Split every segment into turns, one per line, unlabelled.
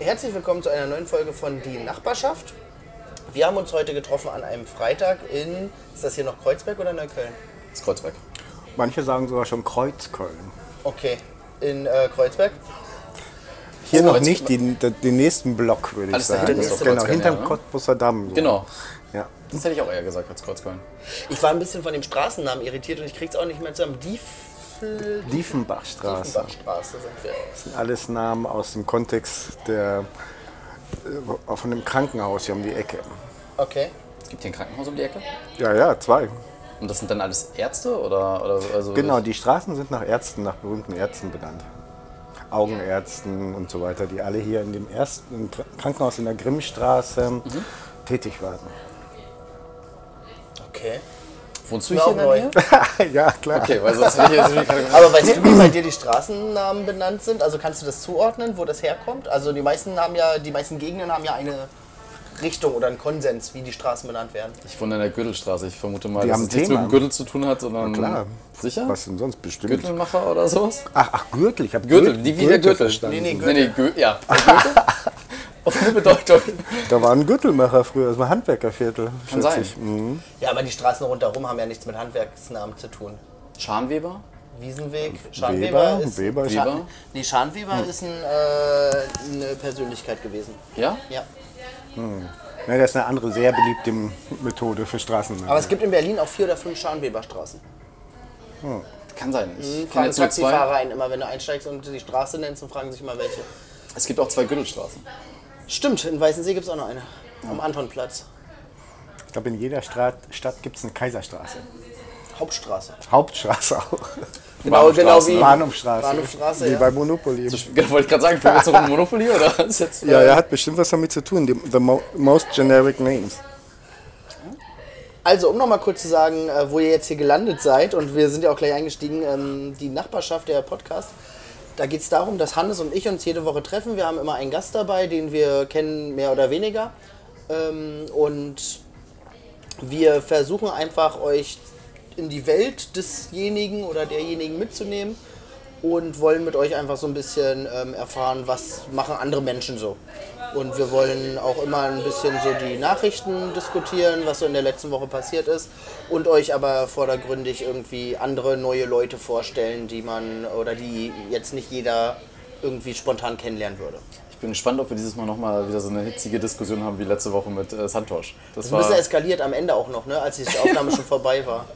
Herzlich willkommen zu einer neuen Folge von Die Nachbarschaft. Wir haben uns heute getroffen an einem Freitag in, ist das hier noch Kreuzberg oder Neukölln?
Das Kreuzberg.
Manche sagen sogar schon Kreuzköln.
Okay, in äh, Kreuzberg.
Hier
Oh,
noch nicht, den, den, den nächsten Block, würde ich
Alles
sagen.
dahinter
ist doch
genau,
Kreuzköln,
hinterm
ja, ne?
Cottbusser Damm. So.
Genau.
Ja.
Das hätte ich auch eher gesagt als Kreuzköln.
Ich war ein bisschen von dem Straßennamen irritiert und ich krieg's auch nicht mehr zusammen. Diefel...
Diefenbachstraße.
Diefenbachstraße sind wir.
Das sind alles Namen aus dem Kontext der, äh, von dem Krankenhaus hier um die Ecke.
Okay.
Es gibt hier ein Krankenhaus um die Ecke.
Ja, ja, zwei.
Und das sind dann alles Ärzte oder, oder also
Genau, die Straßen sind nach Ärzten, nach berühmten Ärzten benannt. Augenärzten und so weiter, die alle hier in dem ersten Krankenhaus in der Grimmstraße
Mhm.
tätig waren.
Okay.
Wohnst du hier
auch
in der
neu.
Nähe?
ja, klar.
Okay, weil sonst hätte ich jetzt
Aber weißt du, wie bei dir die Straßennamen benannt sind? Also kannst du das zuordnen, wo das herkommt? Also die meisten haben ja, die meisten Gegenden haben ja eine Richtung oder einen Konsens, wie die Straßen benannt werden.
Ich wohne in der Gürtelstraße. Ich vermute mal,
Die
dass
haben
es nichts
Thema.
mit dem Gürtel zu tun hat, sondern.
Na klar.
Sicher?
Was denn sonst bestimmt?
Gürtelmacher oder sowas?
Ach, ach, Gürtel. Ich habe
Gürtel, die wie der Gürtel.
verstanden.
Nee, nee,
Nee, nee, Gö ja. Gürtel? Auf eine Bedeutung.
Da war ein Gürtelmacher früher, das war Handwerkerviertel.
Kann sein.
Ich. Mhm.
Ja, aber die Straßen rundherum haben ja nichts mit Handwerksnamen zu tun.
Scharnweber?
Wiesenweg, Scharnweber
Weber,
ist.
Weber ist-
Weber?
Nee, Scharnweber ist ein, äh, eine Persönlichkeit gewesen.
Ja?
Ja.
Ja, das ist eine andere, sehr beliebte Methode für Straßennamen.
Aber es gibt in Berlin auch vier oder fünf Scharnweberstraßen.
Kann sein. Ich kenne
Fragen Taxifahrer ein, immer wenn du einsteigst und die Straße nennst und fragen sich immer welche.
Es gibt auch zwei Gürtelstraßen.
Stimmt, in Weißensee gibt es auch noch eine. Am Antonplatz.
ich glaube, in jeder Stra Stadt gibt es eine Kaiserstraße.
Hauptstraße.
Hauptstraße auch.
Genau, genau wie.
Bahnhofstraße.
Bahnhofstraße,
Wie
ja.
bei Monopoly.
Genau, wollte ich gerade sagen, spielen wir jetzt noch ein Monopoly oder jetzt.
Ja, er hat bestimmt was damit zu tun. Die, the mo most generic names.
Also, um nochmal kurz zu sagen, äh, wo ihr jetzt hier gelandet seid, und wir sind ja auch gleich eingestiegen, ähm, die Nachbarschaft, der Podcast, da geht es darum, dass Hannes und ich uns jede Woche treffen. Wir haben immer einen Gast dabei, den wir kennen, mehr oder weniger. Ähm, und wir versuchen einfach, euch in die Welt desjenigen oder derjenigen mitzunehmen und wollen mit euch einfach so ein bisschen ähm, erfahren, was machen andere Menschen so. Und wir wollen auch immer ein bisschen so die Nachrichten diskutieren, was so in der letzten Woche passiert ist und euch aber vordergründig irgendwie andere neue Leute vorstellen, die man oder die jetzt nicht jeder irgendwie spontan kennenlernen würde.
Ich bin gespannt, ob wir dieses Mal nochmal wieder so eine hitzige Diskussion haben wie letzte Woche mit äh, Santosh. Das
Ein bisschen eskaliert am Ende auch noch, ne, als die Aufnahme schon vorbei war.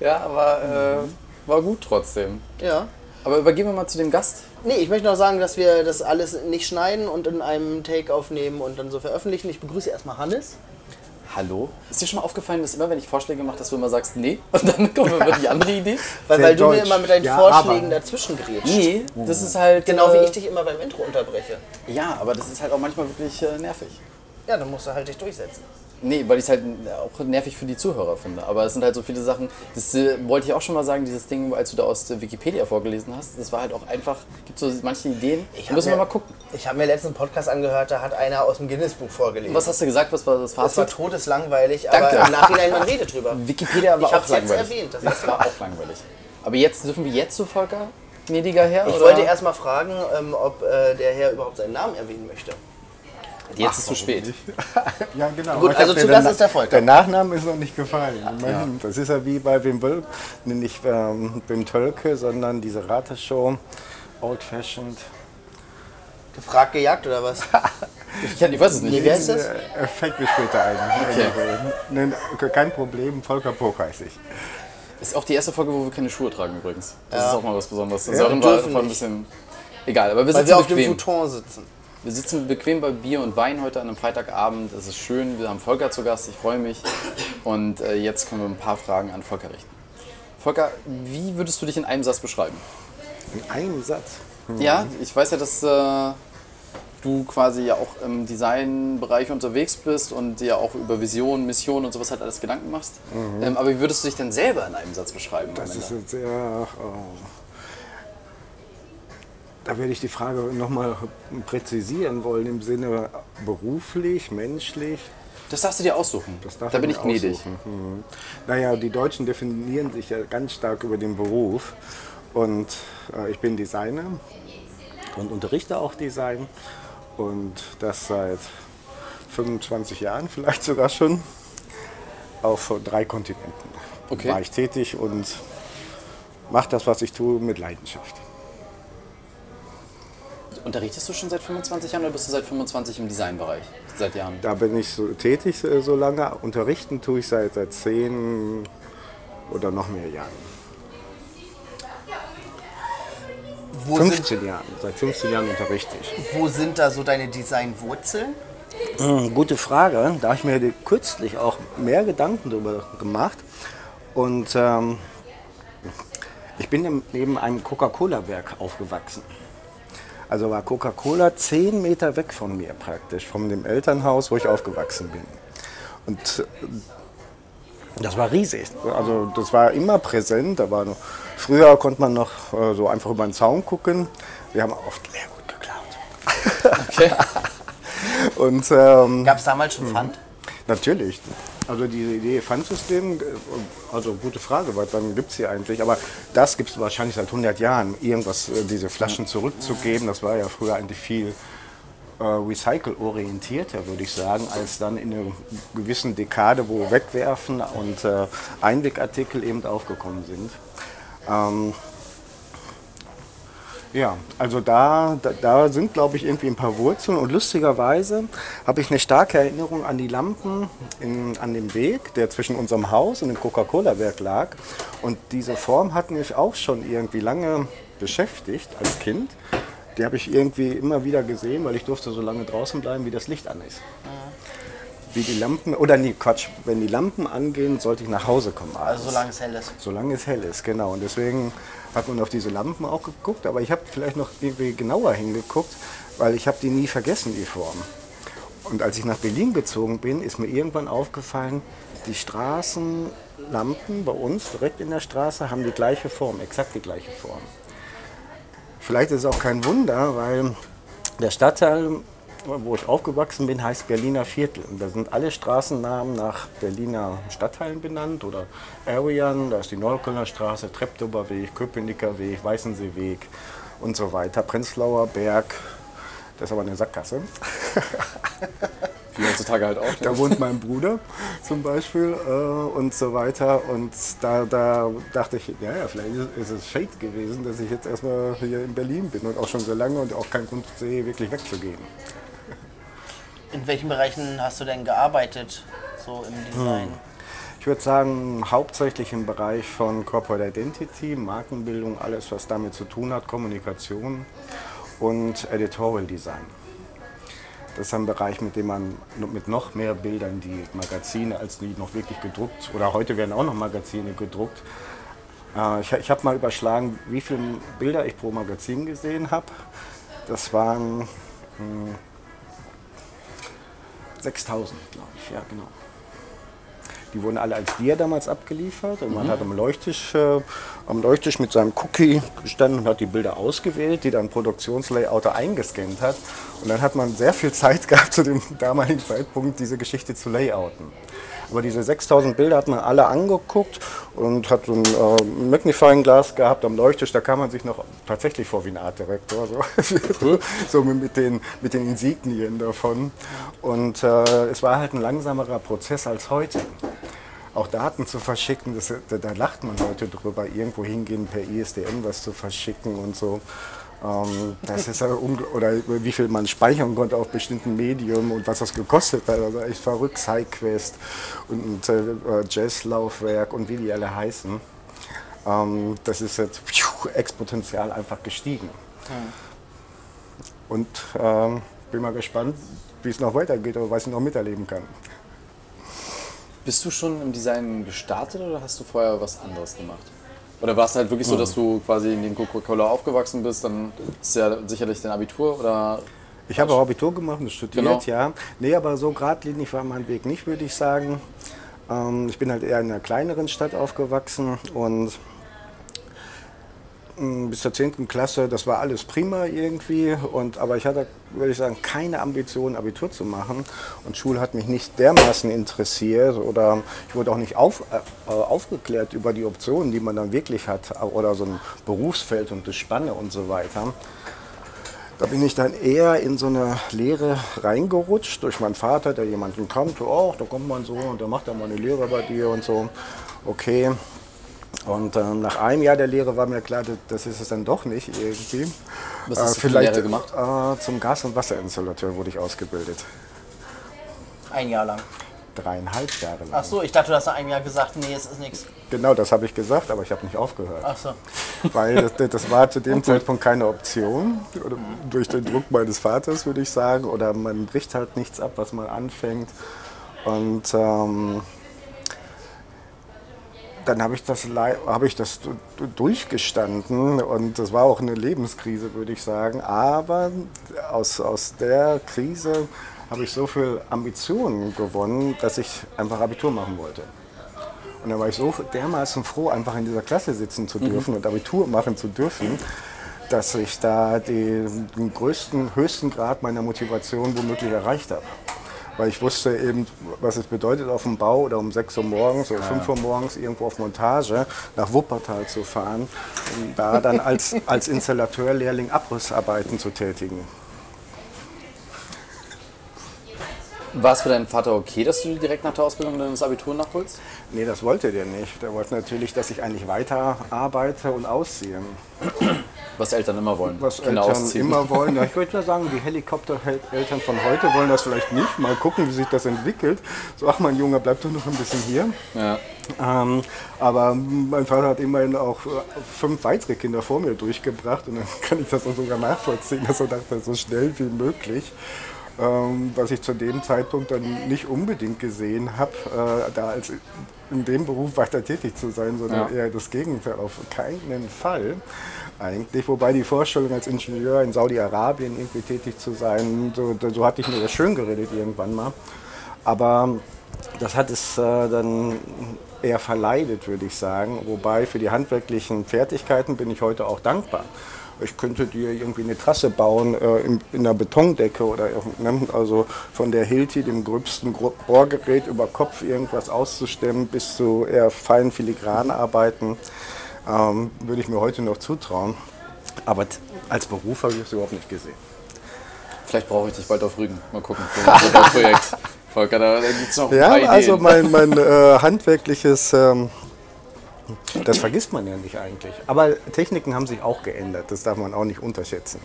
ja, aber äh, war gut trotzdem.
Ja.
Aber übergehen wir mal zu dem Gast.
Nee, ich möchte noch sagen, dass wir das alles nicht schneiden und in einem Take aufnehmen und dann so veröffentlichen. Ich begrüße erstmal Hannes.
Hallo? Ist dir schon mal aufgefallen, dass immer, wenn ich Vorschläge mache, dass du immer sagst, nee, und dann kommt immer die andere Idee?
Weil, weil du mir immer mit deinen
Ja,
Vorschlägen
aber-
dazwischen grätschst.
Nee, das ist halt.
Genau wie
äh,
ich dich immer beim Intro unterbreche.
Ja, aber das ist halt auch manchmal wirklich äh, nervig.
Ja, dann musst du halt dich durchsetzen.
Nee, weil ich es halt auch nervig für die Zuhörer finde. Aber es sind halt so viele Sachen, das äh, wollte ich auch schon mal sagen, dieses Ding, als du da aus der Wikipedia vorgelesen hast, das war halt auch einfach, gibt so manche Ideen,
Ich
müssen wir mal gucken.
Ich habe mir letztens einen Podcast angehört, da hat einer aus dem Guinness-Buch vorgelesen.
Was hast du gesagt, was war das
das war
Fazit?
todeslangweilig,
Danke.
aber im Nachhinein man redet drüber.
Wikipedia war
Ich
auch
hab's jetzt
langweilig.
erwähnt, das
Das war auch langweilig. Aber jetzt, dürfen wir jetzt zu Volker gnädiger Herr?
Ich
oder?
wollte erst mal fragen, ähm, ob äh, der Herr überhaupt seinen Namen erwähnen möchte.
Jetzt ist zu spät.
Ja, genau.
Gut, also zu
Na-
ist der Volker.
Der Nachname ist noch nicht gefallen. Immerhin. Das ist ja wie bei Wim Wölk, nicht ähm, Wim Tölke, sondern diese Rateshow, Old Fashioned.
Gefragt, gejagt oder was?
Ich, ich weiß es nicht.
Nee, wer ist das?
Äh, fällt mir später ein. Nee, kein Problem, Volker Pook heiße ich.
Ist auch die erste Folge, wo wir keine Schuhe tragen übrigens. Das
Ja.
ist auch mal was Besonderes.
Ja,
Sören war ein bisschen. Egal, aber wir
Weil wir auf dem. Futon sitzen.
Wir sitzen bequem bei Bier und Wein heute an einem Freitagabend. Es ist schön. Wir haben Volker zu Gast. Ich freue mich. Und äh, jetzt können wir ein paar Fragen an Volker richten. Volker, wie würdest du dich in einem Satz beschreiben?
In einem Satz.
Ja, ich weiß ja, dass äh, du quasi ja auch im Designbereich unterwegs bist und dir auch über Vision, Mission und sowas halt alles Gedanken machst. Ähm, aber wie würdest du dich denn selber in einem Satz beschreiben?
Das ist jetzt sehr. Oh. Da werde ich die Frage nochmal präzisieren wollen im Sinne beruflich, menschlich.
Das darfst du dir aussuchen.
Das
da bin ich gnädig.
Mhm. Naja, die Deutschen definieren sich ja ganz stark über den Beruf. Und äh, ich bin Designer und unterrichte auch Design. und das seit 25 Jahren vielleicht sogar schon auf drei Kontinenten.
Okay.
War ich tätig und mache das, was ich tue, mit Leidenschaft.
Unterrichtest du schon seit 25 Jahren oder bist du seit 25 im Designbereich? Seit Jahren?
Da bin ich so tätig äh, so lange. Unterrichten tue ich seit, seit 10 oder noch mehr Jahren.
Wo sind,
15 Jahren. Seit 15 Jahren unterrichte ich.
wo sind da so deine Designwurzeln?
Hm, Gute Frage. Da habe ich mir kürzlich auch mehr Gedanken darüber gemacht. Und ähm, ich bin neben einem Coca-Cola-Werk aufgewachsen. Also war Coca-Cola 10 Meter weg von mir praktisch, von dem Elternhaus, wo ich aufgewachsen bin. Und äh, das war riesig. Also das war immer präsent. Da war noch, früher konnte man noch äh, so einfach über den Zaun gucken. Wir haben oft Leergut geklaut.
Okay.
Und ähm,
Gab es damals schon Pfand?
Natürlich. Also diese Idee Pfandsystem, also gute Frage, was dann gibt es hier eigentlich? Aber das gibt es wahrscheinlich seit 100 Jahren, irgendwas, äh, diese Flaschen zurückzugeben. Das war ja früher eigentlich viel äh, recycle-orientierter, würde ich sagen, als dann in einer gewissen Dekade, wo Wegwerfen und äh, Einwegartikel eben aufgekommen sind. Ähm, ja, also da, da, da sind, glaube ich, irgendwie ein paar Wurzeln. Und lustigerweise habe ich eine starke Erinnerung an die Lampen in, an dem Weg, der zwischen unserem Haus und dem Coca-Cola-Werk lag. Und diese Form hat mich auch schon irgendwie lange beschäftigt als Kind. Die habe ich irgendwie immer wieder gesehen, weil ich durfte so lange draußen bleiben, wie das Licht an ist. Wie die Lampen, oder nee, Quatsch, wenn die Lampen angehen, sollte ich nach Hause kommen.
Also
abends.
solange es hell ist.
Solange es hell ist, genau. Und deswegen hat man auf diese Lampen auch geguckt. Aber ich habe vielleicht noch irgendwie genauer hingeguckt, weil ich habe die nie vergessen, die Form. Und als ich nach Berlin gezogen bin, ist mir irgendwann aufgefallen, die Straßenlampen bei uns direkt in der Straße haben die gleiche Form, exakt die gleiche Form. Vielleicht ist es auch kein Wunder, weil der Stadtteil, wo ich aufgewachsen bin, heißt Berliner Viertel. Und da sind alle Straßennamen nach Berliner Stadtteilen benannt oder Arean, da ist die Neuköllner Straße, Treptower Weg, Köpenicker Weg, Weißenseeweg und so weiter. Prenzlauer Berg, das ist aber eine Sackgasse.
Wie heutzutage halt auch.
Da wohnt mein Bruder zum Beispiel äh, und so weiter. Und da, da dachte ich, ja, ja, vielleicht ist, es Fate gewesen, dass ich jetzt erstmal hier in Berlin bin und auch schon so lange und auch keinen Grund sehe, wirklich wegzugehen.
In welchen Bereichen hast du denn gearbeitet, so im Design?
Ich würde sagen, hauptsächlich im Bereich von Corporate Identity, Markenbildung, alles, was damit zu tun hat, Kommunikation und Editorial Design. Das ist ein Bereich, mit dem man mit noch mehr Bildern die Magazine, als die noch wirklich gedruckt, oder heute werden auch noch Magazine gedruckt. Äh, Ich, ich habe mal überschlagen, wie viele Bilder ich pro Magazin gesehen habe. Das waren hm, 6000, glaube ich, ja genau. Die wurden alle als Dia damals abgeliefert und man hat am Leuchttisch, äh, am Leuchttisch mit seinem Cookie gestanden und hat die Bilder ausgewählt, die dann Produktionslayouter eingescannt hat. Und dann hat man sehr viel Zeit gehabt, zu dem damaligen Zeitpunkt diese Geschichte zu layouten. Aber diese 6000 Bilder hat man alle angeguckt und hat so ein äh, Magnifying-Glas gehabt am Leuchttisch. Da kam man sich noch tatsächlich vor wie ein Artdirektor, so, so mit, den, mit den Insignien davon. Und äh, es war halt ein langsamerer Prozess als heute auch Daten zu verschicken, das, da, da lacht man heute drüber, irgendwo hingehen per ISDN was zu verschicken und so. Ähm, das ist ja oder wie viel man speichern konnte auf bestimmten Medium und was das gekostet hat. Also echt verrückt, SideQuest und äh, äh, Jazzlaufwerk und wie die alle heißen. Ähm, das ist jetzt pfiuh, exponentiell einfach gestiegen. Und ähm, bin mal gespannt, wie es noch weitergeht oder was ich noch miterleben kann.
Bist du schon im Design gestartet oder hast du vorher was anderes gemacht? Oder war es halt wirklich so, dass du quasi in den Coca-Cola aufgewachsen bist? Dann ist ja sicherlich dein Abitur oder.
Ich habe auch Abitur gemacht und studiert,
Genau.
ja. Nee, aber so geradlinig war mein Weg nicht, würde ich sagen. Ähm, ich bin halt eher in einer kleineren Stadt aufgewachsen und mh, bis zur 10. Klasse, das war alles prima irgendwie. Und, aber ich hatte, würde ich sagen, keine Ambition, Abitur zu machen. Und Schule hat mich nicht dermaßen interessiert oder ich wurde auch nicht auf, äh, aufgeklärt über die Optionen, die man dann wirklich hat oder so ein Berufsfeld und das Spanne und so weiter Da bin ich dann eher in so eine Lehre reingerutscht durch meinen Vater, der jemanden kannte. Oh, da kommt man so und der macht dann mal eine Lehre bei dir und so. Okay. Und äh, nach einem Jahr der Lehre war mir klar, das, ist es dann doch nicht irgendwie.
Was hast
Äh,
du für eine Lehre gemacht?
Äh, zum Gas- und Wasserinstallateur wurde ich ausgebildet.
Ein Jahr lang.
Dreieinhalb Jahre lang.
Ach so, ich dachte, du hast nach einem Jahr gesagt, nee, es ist nichts.
Genau, das habe ich gesagt, aber ich habe nicht aufgehört.
Ach so.
Weil das, das war zu dem Zeitpunkt keine Option. Oder durch den Druck meines Vaters, würde ich sagen. Oder man bricht halt nichts ab, was man anfängt. Und ähm, dann habe ich, das, habe ich das du- du- durchgestanden. Und das war auch eine Lebenskrise, würde ich sagen. Aber aus, aus der Krise habe ich so viel Ambitionen gewonnen, dass ich einfach Abitur machen wollte. Und dann war ich so dermaßen froh, einfach in dieser Klasse sitzen zu dürfen und Abitur machen zu dürfen, dass ich da die, den größten, höchsten Grad meiner Motivation womöglich erreicht habe. Weil ich wusste eben, was es bedeutet, auf dem Bau oder um 6 Uhr morgens oder 5 Uhr morgens irgendwo auf Montage nach Wuppertal zu fahren und da dann als, als Installateurlehrling Abrissarbeiten zu tätigen.
War es für deinen Vater okay, dass du direkt nach der Ausbildung das Abitur nachholst?
Nee, das wollte der nicht. Der wollte natürlich, dass ich eigentlich weiter arbeite und ausziehe.
Was Eltern immer wollen.
was
Kinder
Eltern
ausziehen.
immer wollen. Ja, ich würde mal sagen, die Helikoptereltern von heute wollen das vielleicht nicht. Mal gucken, wie sich das entwickelt. So, ach mein Junge, bleib doch noch ein bisschen hier.
Ja.
Ähm, aber mein Vater hat immerhin auch äh, fünf weitere Kinder vor mir durchgebracht und dann kann ich das auch sogar nachvollziehen, dass er dachte, so schnell wie möglich. Ähm, was ich zu dem Zeitpunkt dann nicht unbedingt gesehen habe, äh, da als in dem Beruf weiter tätig zu sein, sondern
Ja.
eher das Gegenteil, auf keinen Fall eigentlich. Wobei die Vorstellung als Ingenieur in Saudi-Arabien irgendwie tätig zu sein, so, so hatte ich mir das schön geredet irgendwann mal. Aber das hat es äh, dann eher verleidet, würde ich sagen. Wobei für die handwerklichen Fertigkeiten bin ich heute auch dankbar. Ich könnte dir irgendwie eine Trasse bauen äh, in, in einer Betondecke oder ne, also von der Hilti, dem gröbsten Bohrgerät über Kopf irgendwas auszustemmen, bis zu eher feinen Filigranarbeiten, ähm, würde ich mir heute noch zutrauen. Aber als Beruf habe ich es überhaupt nicht gesehen.
Vielleicht brauche ich dich bald auf Rügen. Mal gucken für neues Projekt. Volker, da, gibt es noch ein
Ja, also mein, mein äh, handwerkliches, ähm, das vergisst man ja nicht eigentlich. Aber Techniken haben sich auch geändert, das darf man auch nicht unterschätzen.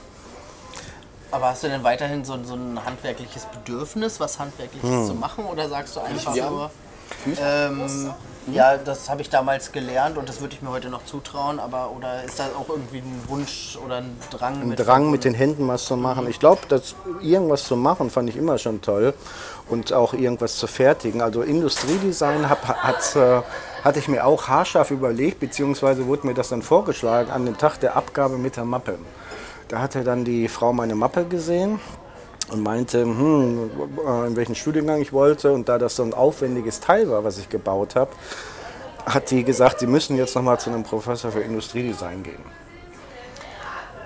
Aber hast du denn weiterhin so, so ein handwerkliches Bedürfnis, was Handwerkliches
Hm.
zu machen? Oder sagst du einfach
Ja.
nur, ähm, ja, das habe ich damals gelernt und das würde ich mir heute noch zutrauen, aber oder ist da auch irgendwie ein Wunsch oder ein Drang?
Ein Drang mit den Händen was zu machen. Ich glaube, dass irgendwas zu machen fand ich immer schon toll und auch irgendwas zu fertigen. Also Industriedesign hab, hat, äh, hatte ich mir auch haarscharf überlegt, beziehungsweise wurde mir das dann vorgeschlagen an dem Tag der Abgabe mit der Mappe. Da hatte dann die Frau meine Mappe gesehen und meinte, hm, äh, in welchen Studiengang ich wollte. Und da das so ein aufwendiges Teil war, was ich gebaut habe, hat die gesagt, sie müssen jetzt nochmal zu einem Professor für Industriedesign gehen.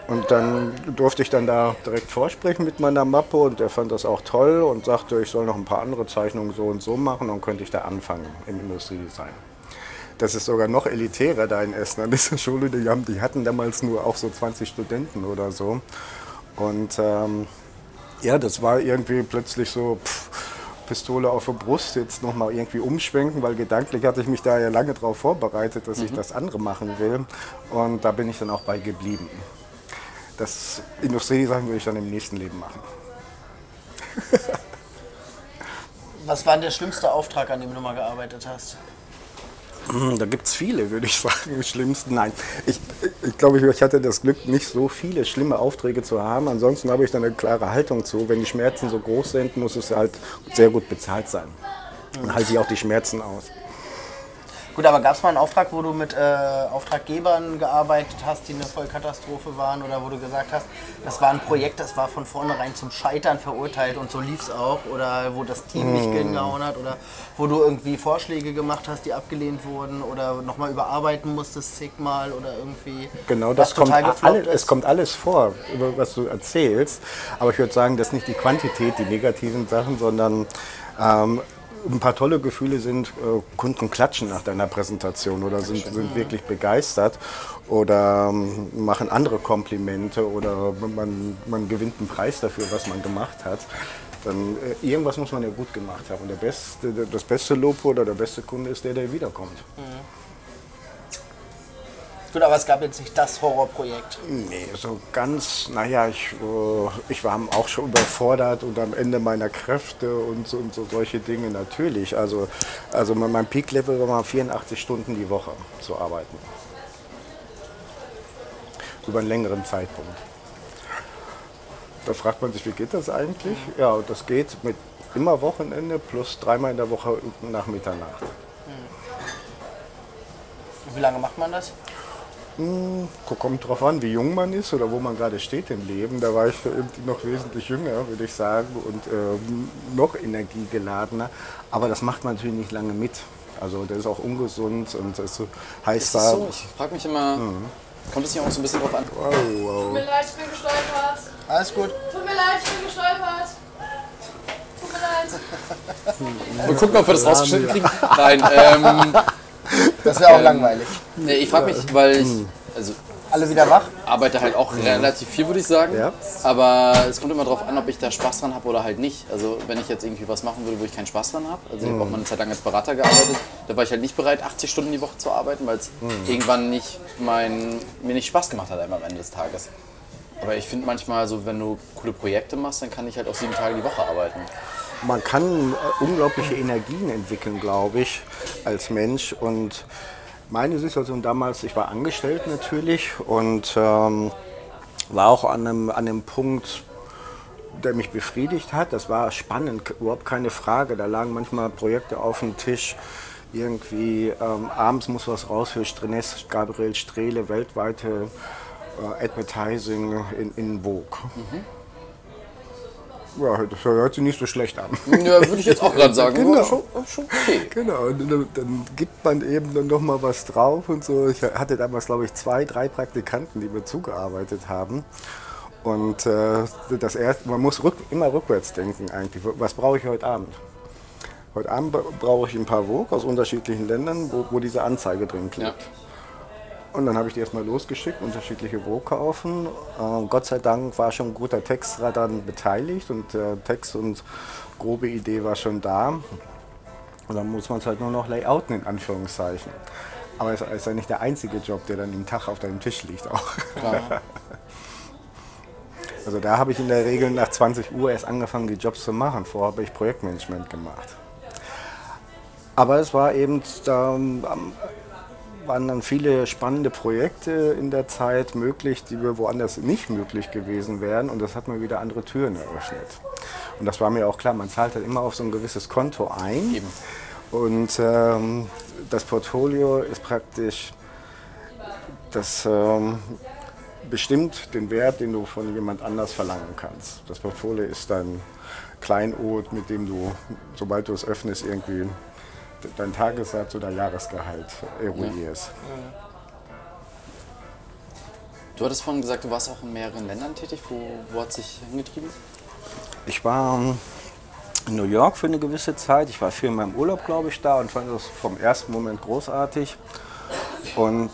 Und dann durfte ich dann da direkt vorsprechen mit meiner Mappe und er fand das auch toll und sagte, ich soll noch ein paar andere Zeichnungen so und so machen, dann könnte ich da anfangen im Industriedesign. Das ist sogar noch elitärer da in Essen an dieser Schule. Die, haben, die hatten damals nur auch so 20 Studenten oder so. Und ähm, ja, das war irgendwie plötzlich so pff, Pistole auf der Brust, jetzt nochmal irgendwie umschwenken, weil gedanklich hatte ich mich da ja lange darauf vorbereitet, dass ich das andere machen will. Und da bin ich dann auch bei geblieben. Das Industriedesign würde ich dann im nächsten Leben machen.
Was war denn der schlimmste Auftrag, an dem du mal gearbeitet hast?
Hm, Da gibt es viele, würde ich sagen, schlimmsten. Nein, ich, ich glaube, ich hatte das Glück, nicht so viele schlimme Aufträge zu haben. Ansonsten habe ich dann eine klare Haltung zu. Wenn die Schmerzen so groß sind, muss es halt sehr gut bezahlt sein. Dann halte ich auch die Schmerzen aus.
Gut, aber gab es mal einen Auftrag, wo du mit äh, Auftraggebern gearbeitet hast, die eine Vollkatastrophe waren oder wo du gesagt hast, das war ein Projekt, das war von vornherein zum Scheitern verurteilt und so lief es auch oder wo das Team nicht hingehauen hat oder wo du irgendwie Vorschläge gemacht hast, die abgelehnt wurden oder nochmal überarbeiten musstest zigmal oder irgendwie
Genau, das kommt
total gefloppt
alle,
ist?
es kommt alles vor, über was du erzählst. Aber ich würde sagen, das ist nicht die Quantität, die negativen Sachen, sondern ähm, ein paar tolle Gefühle sind, äh, Kunden klatschen nach deiner Präsentation oder sind, sind wirklich begeistert oder ähm, machen andere Komplimente oder man, man gewinnt einen Preis dafür, was man gemacht hat. Dann äh, irgendwas muss man ja gut gemacht haben. Und der beste, das beste Lob oder der beste Kunde ist der, der wiederkommt.
Gut, aber es gab jetzt nicht das Horrorprojekt.
Nee, so ganz, naja, ich, äh, ich war auch schon überfordert und am Ende meiner Kräfte und so, und so solche Dinge natürlich. Also, also mein Peak-Level war mal 84 Stunden die Woche zu arbeiten. Über einen längeren Zeitpunkt. Da fragt man sich, wie geht das eigentlich? Ja, und das geht mit immer Wochenende plus dreimal in der Woche nach Mitternacht.
Wie lange macht man das?
Kommt drauf an, wie jung man ist oder wo man gerade steht im Leben. Da war ich noch wesentlich jünger, würde ich sagen, und ähm, noch energiegeladener. Aber das macht man natürlich nicht lange mit. Also das ist auch ungesund und das heißt
Ist
da.
das so? Ich frage mich immer, kommt es nicht auch so ein bisschen drauf an?
Wow, wow.
Tut mir leid, ich bin gestolpert.
Alles gut.
Tut mir leid, ich bin gestolpert. Tut mir leid.
Mal gucken, ob wir das rausgeschnitten kriegen. Nein, ähm,
Das wäre auch langweilig.
nee, ich frage mich, weil ich also
Alle wieder wach?
arbeite halt auch relativ viel, würde ich sagen.
Ja.
Aber es kommt immer darauf an, ob ich da Spaß dran habe oder halt nicht. Also wenn ich jetzt irgendwie was machen würde, wo ich keinen Spaß dran habe. Also ich habe auch mal eine Zeit lang als Berater gearbeitet. Da war ich halt nicht bereit, 80 Stunden die Woche zu arbeiten, weil es irgendwann nicht mein, mir nicht Spaß gemacht hat einmal am Ende des Tages. Aber ich finde manchmal, so wenn du coole Projekte machst, dann kann ich halt auch sieben Tage die Woche arbeiten.
Man kann äh, unglaubliche Energien entwickeln, glaube ich, als Mensch. Und meine Situation damals, ich war angestellt natürlich und ähm, war auch an einem, an einem Punkt, der mich befriedigt hat. Das war spannend, überhaupt keine Frage. Da lagen manchmal Projekte auf dem Tisch. Irgendwie ähm, abends muss was raus für Strenes, Gabriel Strehle, weltweite äh, Advertising in, in Vogue. Ja, das hört sich nicht so schlecht an.
Ja, würde ich jetzt auch gerade sagen.
Genau.
Schon, schon okay.
Genau, und dann, dann gibt man eben dann noch mal was drauf und so. Ich hatte damals, glaube ich, zwei, drei Praktikanten, die mir zugearbeitet haben. Und äh, das erste, man muss rück, immer rückwärts denken eigentlich. Was brauche ich heute Abend? Heute Abend bra- brauche ich ein paar Vogue aus unterschiedlichen Ländern, wo, wo diese Anzeige drin klebt.
Ja.
Und dann habe ich die erstmal losgeschickt, unterschiedliche Vogue kaufen. Äh, Gott sei Dank war schon ein guter Text daran beteiligt und der Text und grobe Idee war schon da. Und dann muss man es halt nur noch layouten, in Anführungszeichen. Aber es ist ja nicht der einzige Job, der dann im Tag auf deinem Tisch liegt auch.
Klar.
Also da habe ich in der Regel nach 20 Uhr erst angefangen, die Jobs zu machen. Vorher habe ich Projektmanagement gemacht. Aber es war eben, da ähm, waren dann viele spannende Projekte in der Zeit möglich, die wir woanders nicht möglich gewesen wären. Und das hat mir wieder andere Türen eröffnet. Und das war mir auch klar, man zahlt halt immer auf so ein gewisses Konto ein.
Eben.
Und ähm, das Portfolio ist praktisch, das ähm, bestimmt den Wert, den du von jemand anders verlangen kannst. Das Portfolio ist dein Kleinod, mit dem du, sobald du es öffnest, irgendwie dein Tagessatz oder Jahresgehalt eruierst.
Du hattest vorhin gesagt, du warst auch in mehreren Ländern tätig. Wo, wo hat sich hingetrieben?
Ich war ähm, in New York für eine gewisse Zeit. Ich war viel in meinem Urlaub, glaube ich, da und fand das vom ersten Moment großartig. Und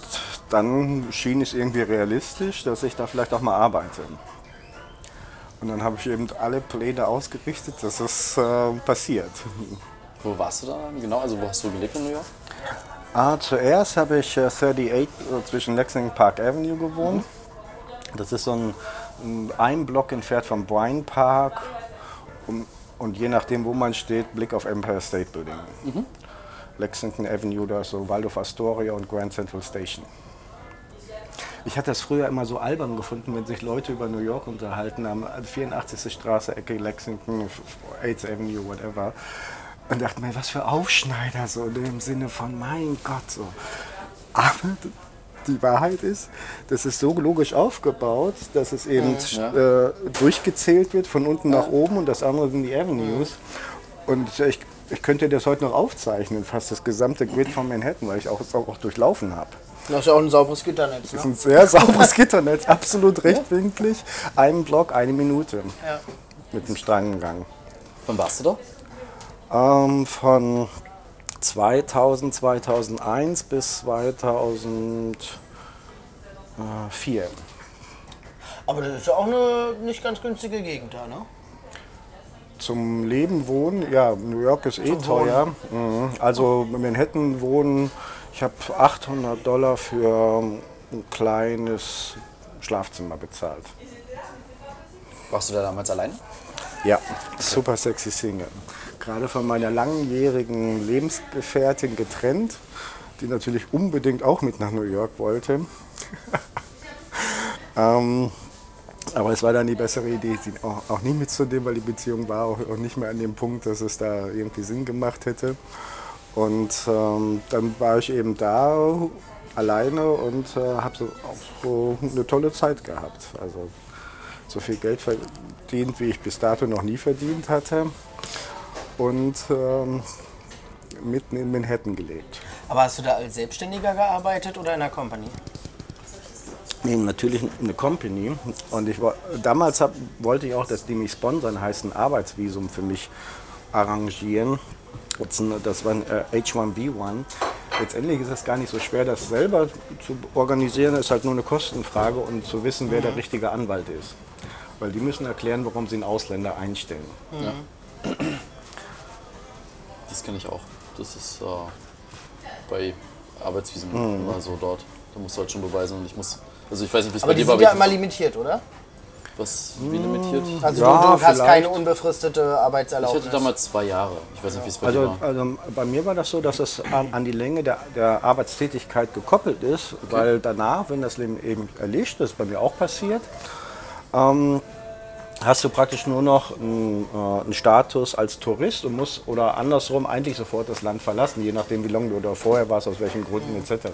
dann schien es irgendwie realistisch, dass ich da vielleicht auch mal arbeite. Und dann habe ich eben alle Pläne ausgerichtet, dass es äh, passiert.
Wo warst du da genau? Also wo hast du gelebt in New York?
Ah, zuerst habe ich äh, 38 äh, zwischen Lexington Park Avenue gewohnt. Das ist so ein, ein, ein Block entfernt vom Bryant Park und, und je nachdem, wo man steht, Blick auf Empire State Building. Lexington Avenue, da ist so Waldorf Astoria und Grand Central Station. Ich hatte das früher immer so albern gefunden, wenn sich Leute über New York unterhalten haben, 84. Straße, Ecke Lexington, 8th Avenue, whatever. Und dachte mir, was für Aufschneider, so im Sinne von, mein Gott, so. Aber die Wahrheit ist, das ist so logisch aufgebaut, dass es eben
Ja.
äh, durchgezählt wird von unten nach oben und das andere sind die Avenues. Und ich, ich könnte das heute noch aufzeichnen, fast das gesamte Grid von Manhattan, weil ich auch, es auch, auch durchlaufen habe.
Das ist ja auch ein sauberes Gitternetz.
Das ist
Ne?
ein sehr sauberes Gitternetz, absolut rechtwinklig. Ein Block, eine Minute
Ja.
mit dem Strangengang.
Wann warst du da?
Ähm, von 2000, 2001 bis 2004.
Aber das ist ja auch eine nicht ganz günstige Gegend da, ne?
Zum Leben wohnen, ja, New York ist eh
Zum
teuer. Mhm. Also in Manhattan wohnen, ich habe 800 Dollar für ein kleines Schlafzimmer bezahlt.
Warst du da damals allein?
Ja, super sexy Single. Gerade von meiner langjährigen Lebensgefährtin getrennt, die natürlich unbedingt auch mit nach New York wollte. ähm, aber es war dann die bessere Idee, sie auch, auch nicht mitzunehmen, weil die Beziehung war auch, auch nicht mehr an dem Punkt, dass es da irgendwie Sinn gemacht hätte. Und ähm, dann war ich eben da alleine und äh, habe so, so eine tolle Zeit gehabt. Also so viel Geld verdient, wie ich bis dato noch nie verdient hatte. Und ähm, mitten in Manhattan gelebt.
Aber hast du da als Selbstständiger gearbeitet oder in einer Company?
Nee, natürlich eine Company. Und ich, war- damals hab, wollte ich auch, dass die mich sponsern, heißt ein Arbeitsvisum für mich arrangieren. Das, war ein äh, H1B1. Letztendlich ist es gar nicht so schwer, das selber zu organisieren. Es ist halt nur eine Kostenfrage und zu wissen, wer der richtige Anwalt ist. Weil die müssen erklären, warum sie einen Ausländer einstellen.
Das kenne ich auch. Das ist äh, bei Arbeitsvisen
Mhm.
immer so dort. Da musst du halt schon beweisen und ich muss. Also ich weiß nicht, wie es
Aber
bei
die
dir war.
sind ja
aber
immer
ich-
limitiert, oder?
was wie limitiert?
Also
Ja,
du, du hast
vielleicht.
keine unbefristete
Ich
Arbeitserlaubnis.
hatte damals zwei Jahre. Ich weiß nicht, wie es bei dir
Also,
war.
also bei mir war das so, dass es an, an die Länge der, der Arbeitstätigkeit gekoppelt ist, weil danach, wenn das Leben eben erlischt, das ist bei mir auch passiert, ähm, hast du praktisch nur noch einen, äh, einen Status als Tourist und musst oder andersrum eigentlich sofort das Land verlassen, je nachdem wie lange du da vorher warst, aus welchen Gründen etc.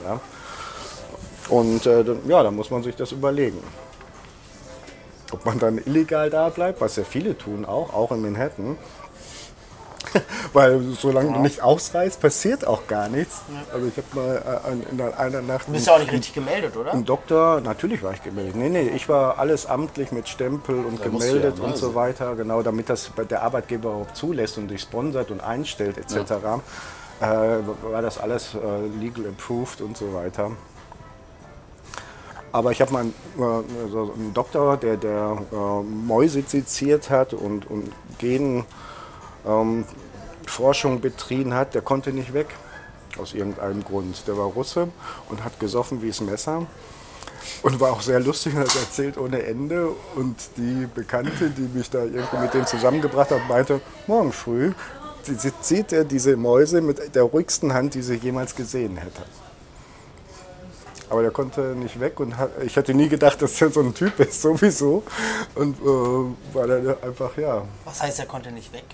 Und äh, ja, da muss man sich das überlegen. Ob man dann illegal da bleibt, was ja viele tun auch, auch in Manhattan. Weil solange du nicht ausreist, passiert auch gar nichts. Also ich habe mal äh, in einer Nacht
Du bist ja auch nicht richtig gemeldet, oder?
einen Doktor, natürlich war ich gemeldet. Nee, nee, ich war alles amtlich mit Stempel und
Ja, du
gemeldet
ja,
und so weiter, genau, damit das der Arbeitgeber überhaupt zulässt und dich sponsert und einstellt etc. Äh, war das alles äh, legal approved und so weiter. Aber ich habe mal einen, äh, so einen Doktor, der, der äh, Mäuse seziert hat und, und Gen, ähm, Forschung betrieben hat, der konnte nicht weg. Aus irgendeinem Grund. Der war Russe und hat gesoffen wie das Messer. Und war auch sehr lustig und hat erzählt ohne Ende. Und die Bekannte, die mich da irgendwie mit dem zusammengebracht hat, meinte, morgen früh zieht er diese Mäuse mit der ruhigsten Hand, die sie jemals gesehen hätte. Aber der konnte nicht weg und hat, ich hätte nie gedacht, dass er so ein Typ ist, sowieso. Und äh, war dann einfach, ja,
Was heißt, er konnte nicht weg?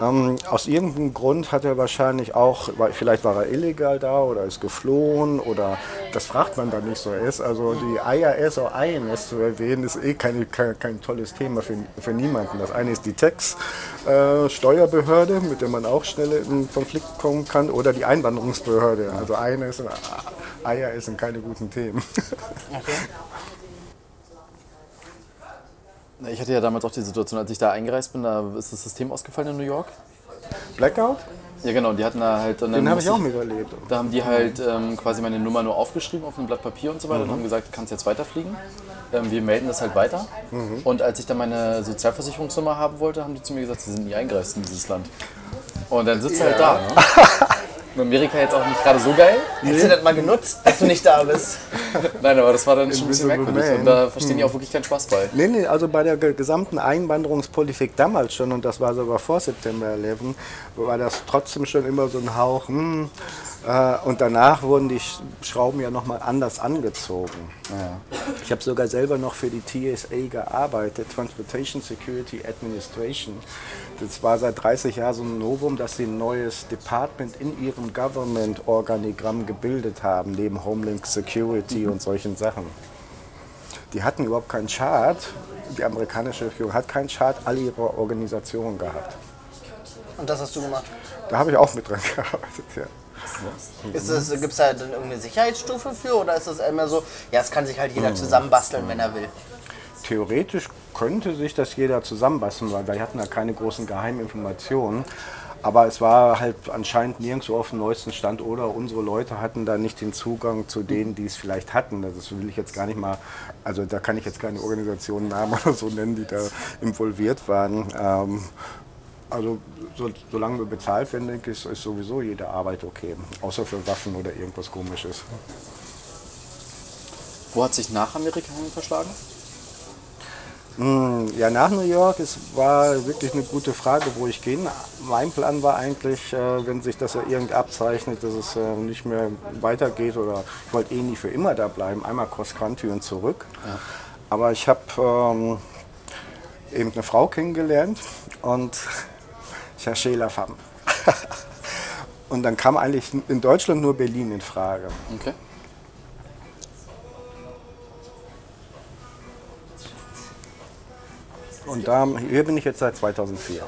Ähm, aus irgendeinem Grund hat er wahrscheinlich auch, vielleicht war er illegal da oder ist geflohen oder das fragt man dann nicht so ist. Also die IRS oder INS zu erwähnen, ist eh keine, kein, kein tolles Thema für, für niemanden. Das eine ist die Tax äh, mit der man auch schnell in Konflikt kommen kann, oder die Einwanderungsbehörde. Also INS und IRS sind keine guten Themen.
Okay.
Ich hatte ja damals auch die Situation, als ich da eingereist bin, da ist das System ausgefallen in New York.
Blackout?
Ja genau, die hatten da halt...
Den habe ich auch miterlebt.
Da haben die halt ähm, quasi meine Nummer nur aufgeschrieben auf einem Blatt Papier und so weiter und haben gesagt, du kannst jetzt weiterfliegen. Ähm, wir melden das halt weiter. Und als ich dann meine Sozialversicherungsnummer haben wollte, haben die zu mir gesagt, sie sind nie eingereist in dieses Land. Und dann sitzt du halt da. Ne? In Amerika jetzt auch nicht gerade so geil.
Hättest du das mal genutzt, dass du nicht da bist?
Nein, aber das war dann schon ein bisschen merkwürdig.
Man.
Und da verstehen die auch wirklich keinen Spaß bei.
Nee, nee, also bei der ge- gesamten Einwanderungspolitik damals schon, und das war sogar vor September 11, war das trotzdem schon immer so ein Hauch, hm, äh, und danach wurden die Sch- Schrauben ja nochmal anders angezogen. Ich habe sogar selber noch für die TSA gearbeitet, Transportation Security Administration. Das war seit 30 Jahren so ein Novum, dass sie ein neues Department in ihrem Government-Organigramm gebildet haben, neben Homeland Security und solchen Sachen. Die hatten überhaupt keinen Chart. Die amerikanische Regierung hat keinen Chart, alle ihre Organisationen gehabt.
Und das hast du gemacht.
Da habe ich auch mit dran gearbeitet. Ja.
Gibt es da dann irgendeine Sicherheitsstufe für oder ist das immer so, ja, es kann sich halt jeder zusammenbasteln, wenn er will?
Theoretisch könnte sich das jeder zusammenbasteln, weil wir hatten da keine großen Geheiminformationen. Aber es war halt anscheinend nirgendwo auf dem neuesten Stand oder unsere Leute hatten da nicht den Zugang zu denen, die es vielleicht hatten. Das will ich jetzt gar nicht mal, also da kann ich jetzt keine Organisationen Namen oder so nennen, die da involviert waren. Ähm, also so, solange wir bezahlt werden, denke ich, ist sowieso jede Arbeit okay. Außer für Waffen oder irgendwas komisches.
Wo hat sich nach Amerika hin verschlagen?
Hm, Ja, nach New York, es war wirklich eine gute Frage, wo ich gehe. Mein Plan war eigentlich, äh, wenn sich das ja irgend abzeichnet, dass es äh, nicht mehr weitergeht oder ich wollte eh nie für immer da bleiben, einmal Cross Country und zurück. Aber ich habe ähm, eben eine Frau kennengelernt und cherché la femme. und dann kam eigentlich in Deutschland nur Berlin in Frage.
Okay.
Und da, hier bin ich jetzt seit 2004.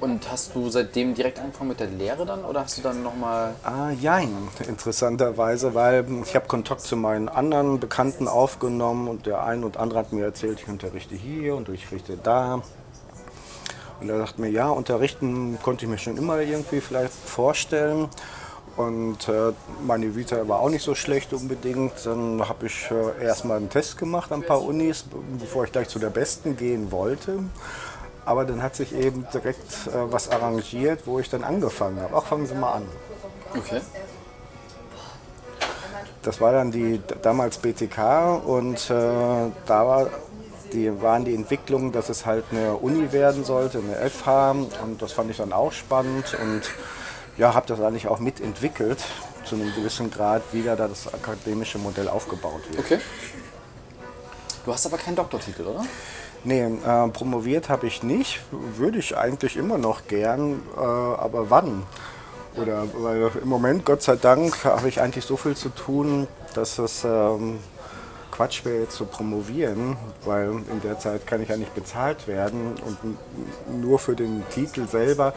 Und hast du seitdem direkt angefangen mit der Lehre dann oder hast du dann nochmal.
Ah, jein, interessanterweise, weil ich habe Kontakt zu meinen anderen Bekannten aufgenommen und der ein und andere hat mir erzählt, ich unterrichte hier und ich unterrichte da. Und er dachte mir, ja, unterrichten konnte ich mir schon immer irgendwie vielleicht vorstellen. Und äh, meine Vita war auch nicht so schlecht unbedingt. Dann habe ich äh, erstmal einen Test gemacht an ein paar Unis, be- bevor ich gleich zu der besten gehen wollte. Aber dann hat sich eben direkt äh, was arrangiert, wo ich dann angefangen habe. Ach, fangen Sie mal an.
Okay.
Das war dann die damals BTK und äh, da war, die, waren die Entwicklungen, dass es halt eine Uni werden sollte, eine FH und das fand ich dann auch spannend und ja, habe das eigentlich auch mitentwickelt zu einem gewissen Grad, wie da das akademische Modell aufgebaut wird.
Okay. Du hast aber keinen Doktortitel, oder?
Nee, äh, promoviert habe ich nicht, würde ich eigentlich immer noch gern, äh, aber wann? Oder weil im Moment, Gott sei Dank, habe ich eigentlich so viel zu tun, dass es ähm, Quatsch wäre jetzt zu promovieren, weil in der Zeit kann ich ja nicht bezahlt werden und nur für den Titel selber.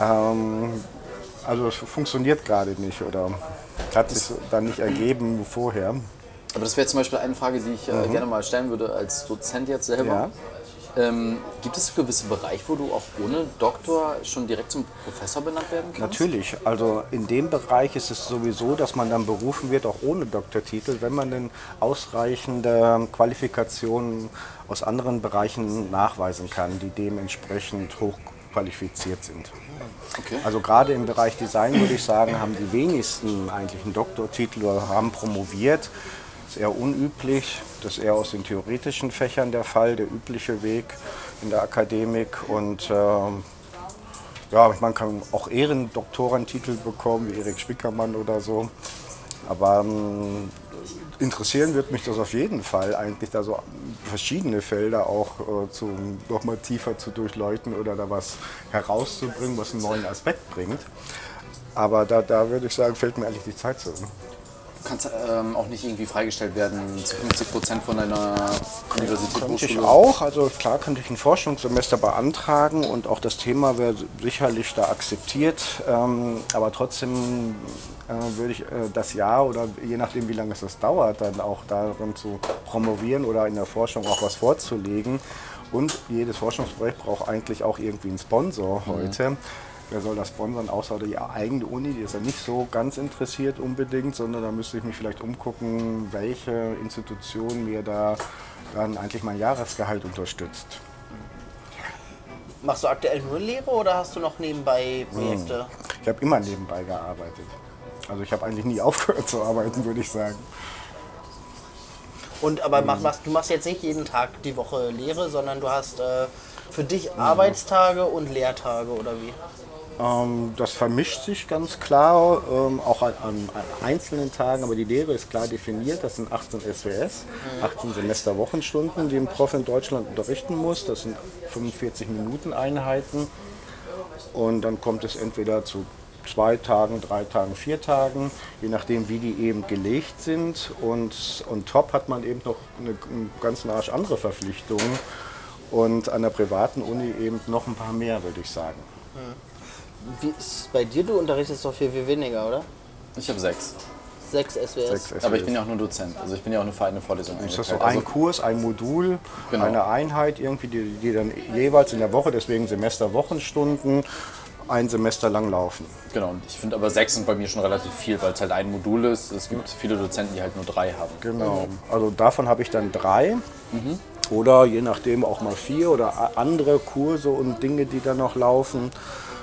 Ähm, also es funktioniert gerade nicht oder hat sich dann nicht ergeben vorher.
Aber das wäre zum Beispiel eine Frage, die ich äh, gerne mal stellen würde als Dozent jetzt selber.
Ja.
Ähm, gibt es gewisse Bereiche, wo du auch ohne Doktor schon direkt zum Professor benannt werden kannst?
Natürlich, also in dem Bereich ist es sowieso, dass man dann berufen wird, auch ohne Doktortitel, wenn man denn ausreichende Qualifikationen aus anderen Bereichen nachweisen kann, die dementsprechend hochqualifiziert sind.
Okay.
Also gerade im Bereich Design würde ich sagen, haben die wenigsten eigentlich einen Doktortitel oder haben promoviert. Das ist eher unüblich. Das ist eher aus den theoretischen Fächern der Fall, der übliche Weg in der Akademik. Und ähm, ja, man kann auch Ehrendoktorentitel bekommen, wie Erik Spickermann oder so. Aber ähm, interessieren wird mich das auf jeden Fall, eigentlich da so verschiedene Felder auch äh, zu, noch mal tiefer zu durchleuchten oder da was herauszubringen, was einen neuen Aspekt bringt. Aber da, da würde ich sagen, fehlt mir eigentlich die Zeit zu.
Du kannst ähm, auch nicht irgendwie freigestellt werden zu 50 Prozent von deiner Universität,
Könnte ich auch, also klar könnte ich ein Forschungssemester beantragen und auch das Thema wäre sicherlich da akzeptiert, ähm, aber trotzdem äh, würde ich äh, das Jahr oder je nachdem wie lange es das dauert, dann auch darin zu promovieren oder in der Forschung auch was vorzulegen. Und jedes Forschungsprojekt braucht eigentlich auch irgendwie einen Sponsor heute. Wer soll das sponsern, außer die eigene Uni, die ist ja nicht so ganz interessiert unbedingt, sondern da müsste ich mich vielleicht umgucken, welche Institution mir da dann eigentlich mein Jahresgehalt unterstützt.
Machst du aktuell nur Lehre oder hast du noch nebenbei Projekte?
Ich habe immer nebenbei gearbeitet. Also ich habe eigentlich nie aufgehört zu arbeiten, würde ich sagen.
Und aber mach, machst, du machst jetzt nicht jeden Tag die Woche Lehre, sondern du hast äh, für dich Arbeitstage und Lehrtage oder wie?
Ähm, das vermischt sich ganz klar, ähm, auch an, an, einzelnen Tagen, aber die Lehre ist klar definiert. Das sind 18 SWS, 18 Semesterwochenstunden, die ein Prof in Deutschland unterrichten muss. Das sind 45 Minuten Einheiten. Und dann kommt es entweder zu zwei Tagen, drei Tagen, vier Tagen, je nachdem, wie die eben gelegt sind. Und on top hat man eben noch eine, einen ganzen Arsch andere Verpflichtungen. Und an der privaten Uni eben noch ein paar mehr, würde ich sagen.
Wie ist es bei dir? Du unterrichtest doch viel, viel weniger, oder?
Ich habe sechs.
Sechs SWS.
Sechs
Aber ich
SWS.
bin ja auch nur Dozent. Also ich bin ja auch nur für eine Vorlesung
Ist das so
eingeteilt.
ein Kurs, ein Modul,
Genau.
eine Einheit irgendwie, die, die dann jeweils in der Woche, deswegen Semesterwochenstunden. ein Semester lang laufen.
Genau, und ich finde aber sechs sind bei mir schon relativ viel, weil es halt ein Modul ist. Es gibt viele Dozenten, die halt nur drei haben.
Genau. Also davon habe ich dann drei. Oder je nachdem auch mal vier oder andere Kurse und Dinge, die dann noch laufen.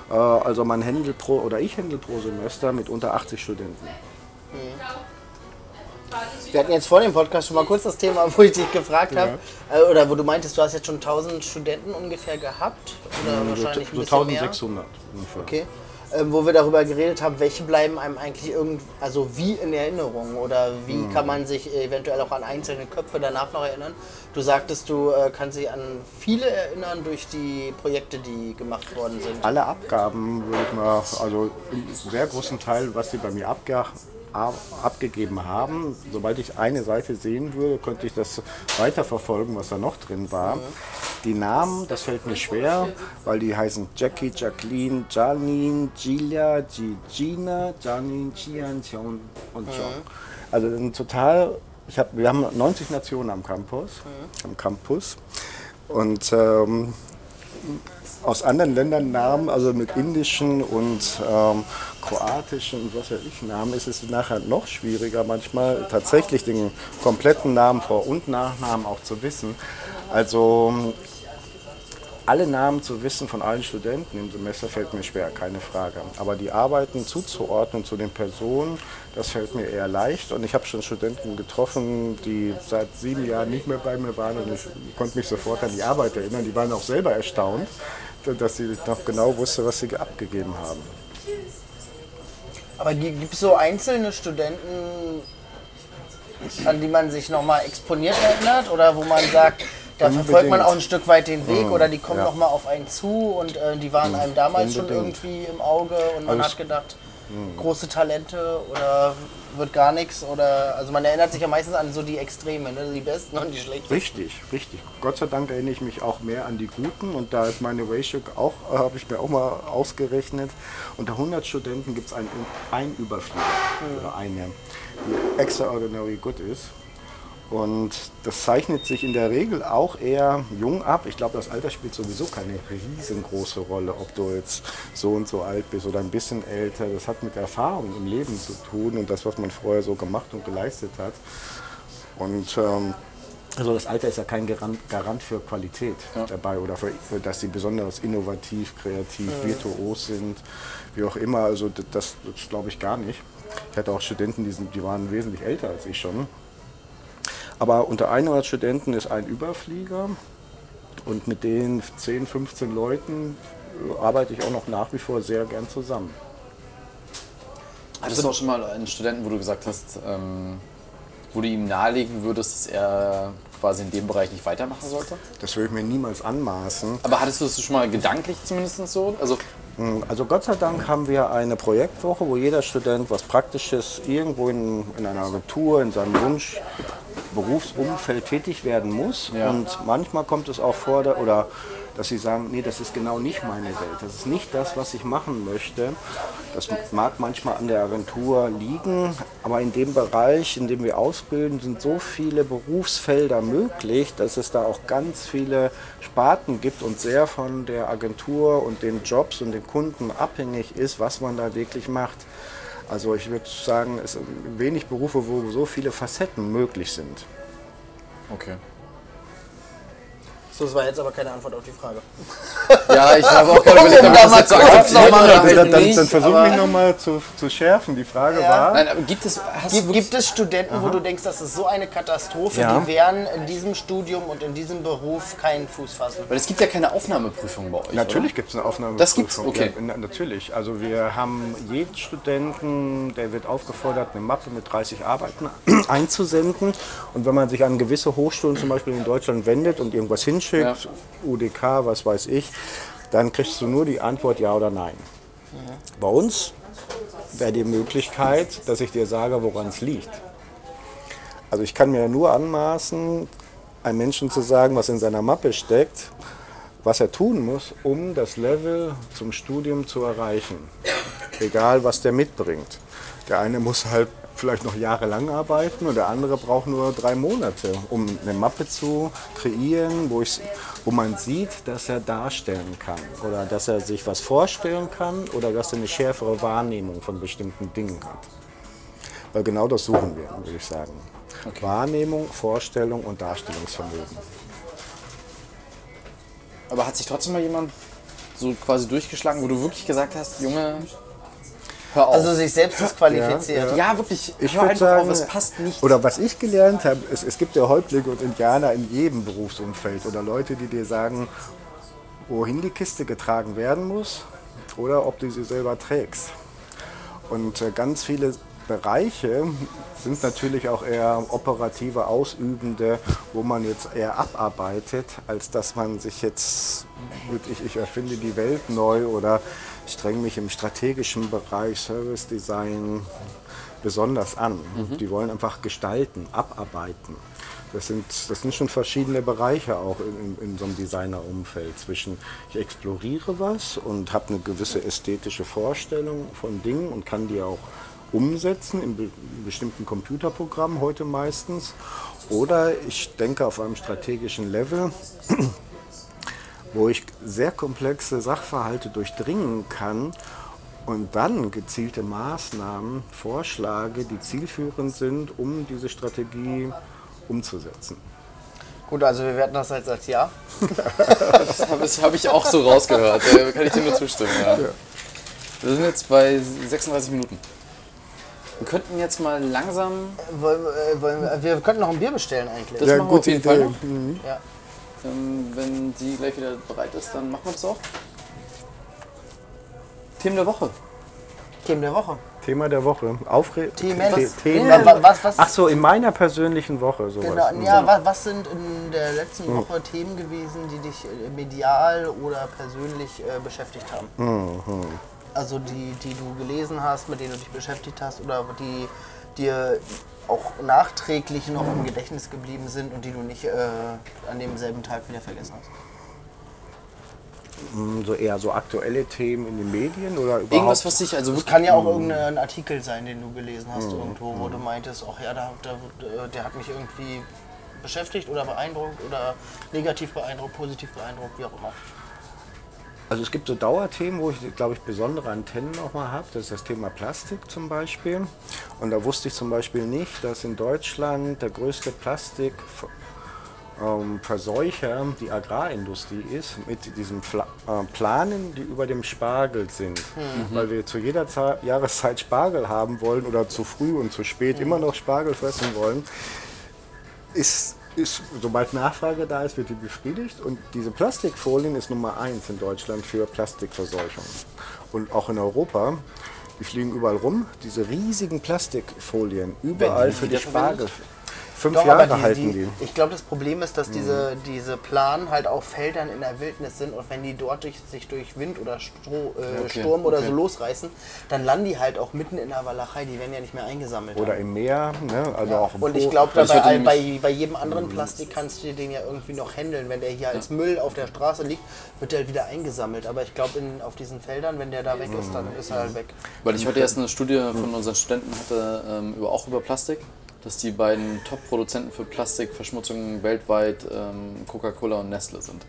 Äh, Also man handelt pro oder ich handle pro Semester mit unter 80 Studenten.
Wir hatten jetzt vor dem Podcast schon mal kurz das Thema, wo ich dich gefragt habe, äh, oder wo du meintest, du hast jetzt schon 1000 Studenten ungefähr gehabt. Oder
So,
wahrscheinlich ein
so
mehr.
1600 ungefähr.
Okay. Ähm, wo wir darüber geredet haben, welche bleiben einem eigentlich irgend, also wie in Erinnerung oder wie
Hm.
kann man sich eventuell auch an einzelne Köpfe danach noch erinnern? Du sagtest, du äh, kannst dich an viele erinnern durch die Projekte, die gemacht worden sind.
Alle Abgaben würde ich mal, also einen sehr großen Teil, was sie bei mir abge ab- abgegeben haben, sobald ich eine Seite sehen würde, könnte ich das weiterverfolgen, was da noch drin war. Die Namen, das fällt mir schwer, weil die heißen Jackie, Jacqueline, Janine, Gilia, Gi- Gina, Janine, Jian, Xiong und Xiong. Also das sind total, ich hab, wir haben 90 Nationen am Campus, am Campus und ähm, aus anderen Ländern Namen, also mit indischen und ähm, kroatischen und was weiß ich Namen, ist es nachher noch schwieriger, manchmal tatsächlich den kompletten Namen, Vor- und Nachnamen auch zu wissen. Also alle Namen zu wissen von allen Studenten im Semester fällt mir schwer, keine Frage. Aber die Arbeiten zuzuordnen zu den Personen, das fällt mir eher leicht. Und ich habe schon Studenten getroffen, die seit sieben Jahren nicht mehr bei mir waren und ich konnte mich sofort an die Arbeit erinnern. Die waren auch selber erstaunt, dass sie noch genau wusste, was sie abgegeben haben.
Aber gi- gibt es so einzelne Studenten, an die man sich nochmal exponiert erinnert oder wo man sagt, da verfolgt man
Unbedingt.
auch ein Stück weit den Weg oder die kommen
ja.
nochmal auf einen zu und äh, die waren einem damals schon
Unbedingt.
irgendwie im Auge und man
Also
hat gedacht, große Talente oder wird gar nichts oder also man erinnert sich ja meistens an so die Extreme, ne? die besten und die schlechten.
Richtig, richtig. Gott sei Dank erinnere ich mich auch mehr an die Guten und da ist meine Ratio auch, äh, habe ich mir auch mal ausgerechnet. Unter 100 Studenten gibt es einen, einen Überflieger oder eine, die extraordinary good ist. Und das zeichnet sich in der Regel auch eher jung ab. Ich glaube, das Alter spielt sowieso keine riesengroße Rolle, ob du jetzt so und so alt bist oder ein bisschen älter. Das hat mit Erfahrung im Leben zu tun und das, was man vorher so gemacht und geleistet hat. Und ähm, also das Alter ist ja kein Garant, Garant für Qualität dabei oder für, für, dass sie besonders innovativ, kreativ, virtuos sind, wie auch immer. Also das, das glaube ich gar nicht. Ich hatte auch Studenten, die, sind, die waren wesentlich älter als ich schon. Aber unter 100 Studenten ist ein Überflieger und mit den 10, 15 Leuten äh, arbeite ich auch noch nach wie vor sehr gern zusammen.
Hattest du auch schon mal einen Studenten, wo du gesagt hast, ähm, wo du ihm nahelegen würdest, dass er quasi in dem Bereich nicht weitermachen sollte?
Das würde ich mir niemals anmaßen.
Aber hattest du das schon mal gedanklich zumindest so? Also,
Also Gott sei Dank haben wir eine Projektwoche, wo jeder Student was Praktisches irgendwo in, in einer Agentur, in seinem Wunsch Berufsumfeld tätig werden muss.
Ja.
Und manchmal kommt es auch vor, oder dass sie sagen, nee, das ist genau nicht meine Welt. Das ist nicht das, was ich machen möchte. Das mag manchmal an der Agentur liegen, aber in dem Bereich, in dem wir ausbilden, sind so viele Berufsfelder möglich, dass es da auch ganz viele Sparten gibt und sehr von der Agentur und den Jobs und den Kunden abhängig ist, was man da wirklich macht. Also ich würde sagen, es sind wenig Berufe, wo so viele Facetten möglich sind.
okay.
So, das war jetzt aber keine Antwort auf die Frage.
Ja, ich habe auch ich das jetzt so akzeptieren
dann, dann,
nicht.
dann versuche mich nochmal zu, zu schärfen. Die Frage
Ja.
war,
Nein, gibt es,
Gibt, gibt es Studenten, wo du denkst, das ist so eine Katastrophe,
Ja.
die werden in diesem Studium und in diesem Beruf keinen Fuß fassen?
weil es gibt ja keine Aufnahmeprüfung bei euch,
Natürlich gibt es eine Aufnahme.
Das gibt's? Okay.
Ja, na, natürlich. Also wir haben jeden Studenten, der wird aufgefordert, eine Mappe mit 30 Arbeiten einzusenden. Und wenn man sich an gewisse Hochschulen zum Beispiel in Deutschland wendet und irgendwas hinschickt, UDK, was weiß ich, dann kriegst du nur die Antwort ja oder nein. Bei uns wäre die Möglichkeit, dass ich dir sage, woran es liegt. Also ich kann mir nur anmaßen, einem Menschen zu sagen, was in seiner Mappe steckt, was er tun muss, um das Level zum Studium zu erreichen. Egal, was der mitbringt. Der eine muss halt vielleicht noch jahrelang arbeiten und der andere braucht nur drei Monate, um eine Mappe zu kreieren, wo, ich, wo man sieht, dass er darstellen kann oder dass er sich was vorstellen kann oder dass er eine schärfere Wahrnehmung von bestimmten Dingen hat. Weil genau das suchen wir, würde ich sagen. Wahrnehmung, Vorstellung und Darstellungsvermögen.
Aber hat sich trotzdem mal jemand so quasi durchgeschlagen, wo du wirklich gesagt hast, Junge, hör auf.
Also sich selbst disqualifiziert.
ja, wirklich,
Ich würde sagen,
auf, es passt nicht.
oder was ich gelernt habe, es, es gibt ja Häuptlinge und Indianer in jedem Berufsumfeld oder Leute, die dir sagen, wohin die Kiste getragen werden muss oder ob du sie selber trägst. Und äh, ganz viele Bereiche sind natürlich auch eher operative Ausübende, wo man jetzt eher abarbeitet, als dass man sich jetzt, wirklich, ich erfinde die Welt neu oder streng mich im strategischen Bereich Service Design besonders an. Die wollen einfach gestalten, abarbeiten. Das sind, das sind schon verschiedene Bereiche auch in, in, in so einem Designerumfeld. Zwischen ich exploriere was und habe eine gewisse ästhetische Vorstellung von Dingen und kann die auch umsetzen in, be in bestimmten Computerprogrammen heute meistens. Oder ich denke auf einem strategischen Level wo ich sehr komplexe Sachverhalte durchdringen kann und dann gezielte Maßnahmen vorschlage, die zielführend sind, um diese Strategie umzusetzen.
Gut, also wir werten das jetzt als Ja.
Das habe hab ich auch so rausgehört. Da kann ich dir nur zustimmen. Ja. Wir sind jetzt bei 36 Minuten. Wir könnten jetzt mal langsam.
Wollen, äh, wollen, wir- wir könnten noch ein Bier bestellen eigentlich.
Das machen wir auf jeden Fall noch.
ja.
Ähm, wenn sie gleich wieder bereit ist, dann machen wir das auch. Themen der Woche.
Themen der Woche.
Thema der Woche. Aufre
Themen.
The-
Was-
Themen.
wa- was- was-
Ach so, in meiner persönlichen Woche sowas.
Genau, ja, was, was sind in der letzten Woche Themen gewesen, die dich äh, medial oder persönlich äh, beschäftigt haben? Also die, die du gelesen hast, mit denen du dich beschäftigt hast oder die dir auch nachträglich noch im Gedächtnis geblieben sind und die du nicht äh, an demselben Tag wieder vergessen hast.
So eher so aktuelle Themen in den Medien oder überhaupt?
Irgendwas, was dich also
Es kann ja auch irgendein Artikel sein, den du gelesen hast irgendwo, wo du meintest, ach ja, da, da, der hat mich irgendwie beschäftigt oder beeindruckt oder negativ beeindruckt, positiv beeindruckt, wie auch immer.
Also es gibt so Dauerthemen, wo ich, glaube ich, besondere Antennen nochmal habe. Das ist das Thema Plastik zum Beispiel. Und da wusste ich zum Beispiel nicht, dass in Deutschland der größte Plastikverseucher ähm, die Agrarindustrie ist, mit diesen Fla äh, Planen, die über dem Spargel sind. Weil wir zu jeder Za Jahreszeit Spargel haben wollen oder zu früh und zu spät immer noch Spargel fressen wollen ist, ist, sobald Nachfrage da ist, wird die befriedigt. Und diese Plastikfolien ist Nummer eins in Deutschland für Plastikverseuchung. Und auch in Europa, die fliegen überall rum, diese riesigen Plastikfolien, überall für die? Spargel. Fünf
Doch,
Jahre
aber die,
halten
die,
die.
ich glaube, das Problem ist, dass diese, diese Planen halt auf Feldern in der Wildnis sind und wenn die dort durch, sich durch Wind oder Stro, äh,
Okay,
Sturm oder
okay.
so losreißen, dann landen die halt auch mitten in der Walachei, die werden ja nicht mehr eingesammelt.
Oder
haben.
im Meer, ne? also auch im
Und ich glaube,
ich
bei, bei, bei jedem anderen Plastik kannst du den ja irgendwie noch handeln. Wenn der hier als Müll auf der Straße liegt, wird der halt wieder eingesammelt. Aber ich glaube, auf diesen Feldern, wenn der da weg ist, dann ist er halt weg.
Weil ich heute erst eine Studie von unseren Studenten hatte, ähm, über, auch über Plastik, dass die beiden Top-Produzenten für Plastikverschmutzung weltweit ähm, Coca-Cola und Nestle sind.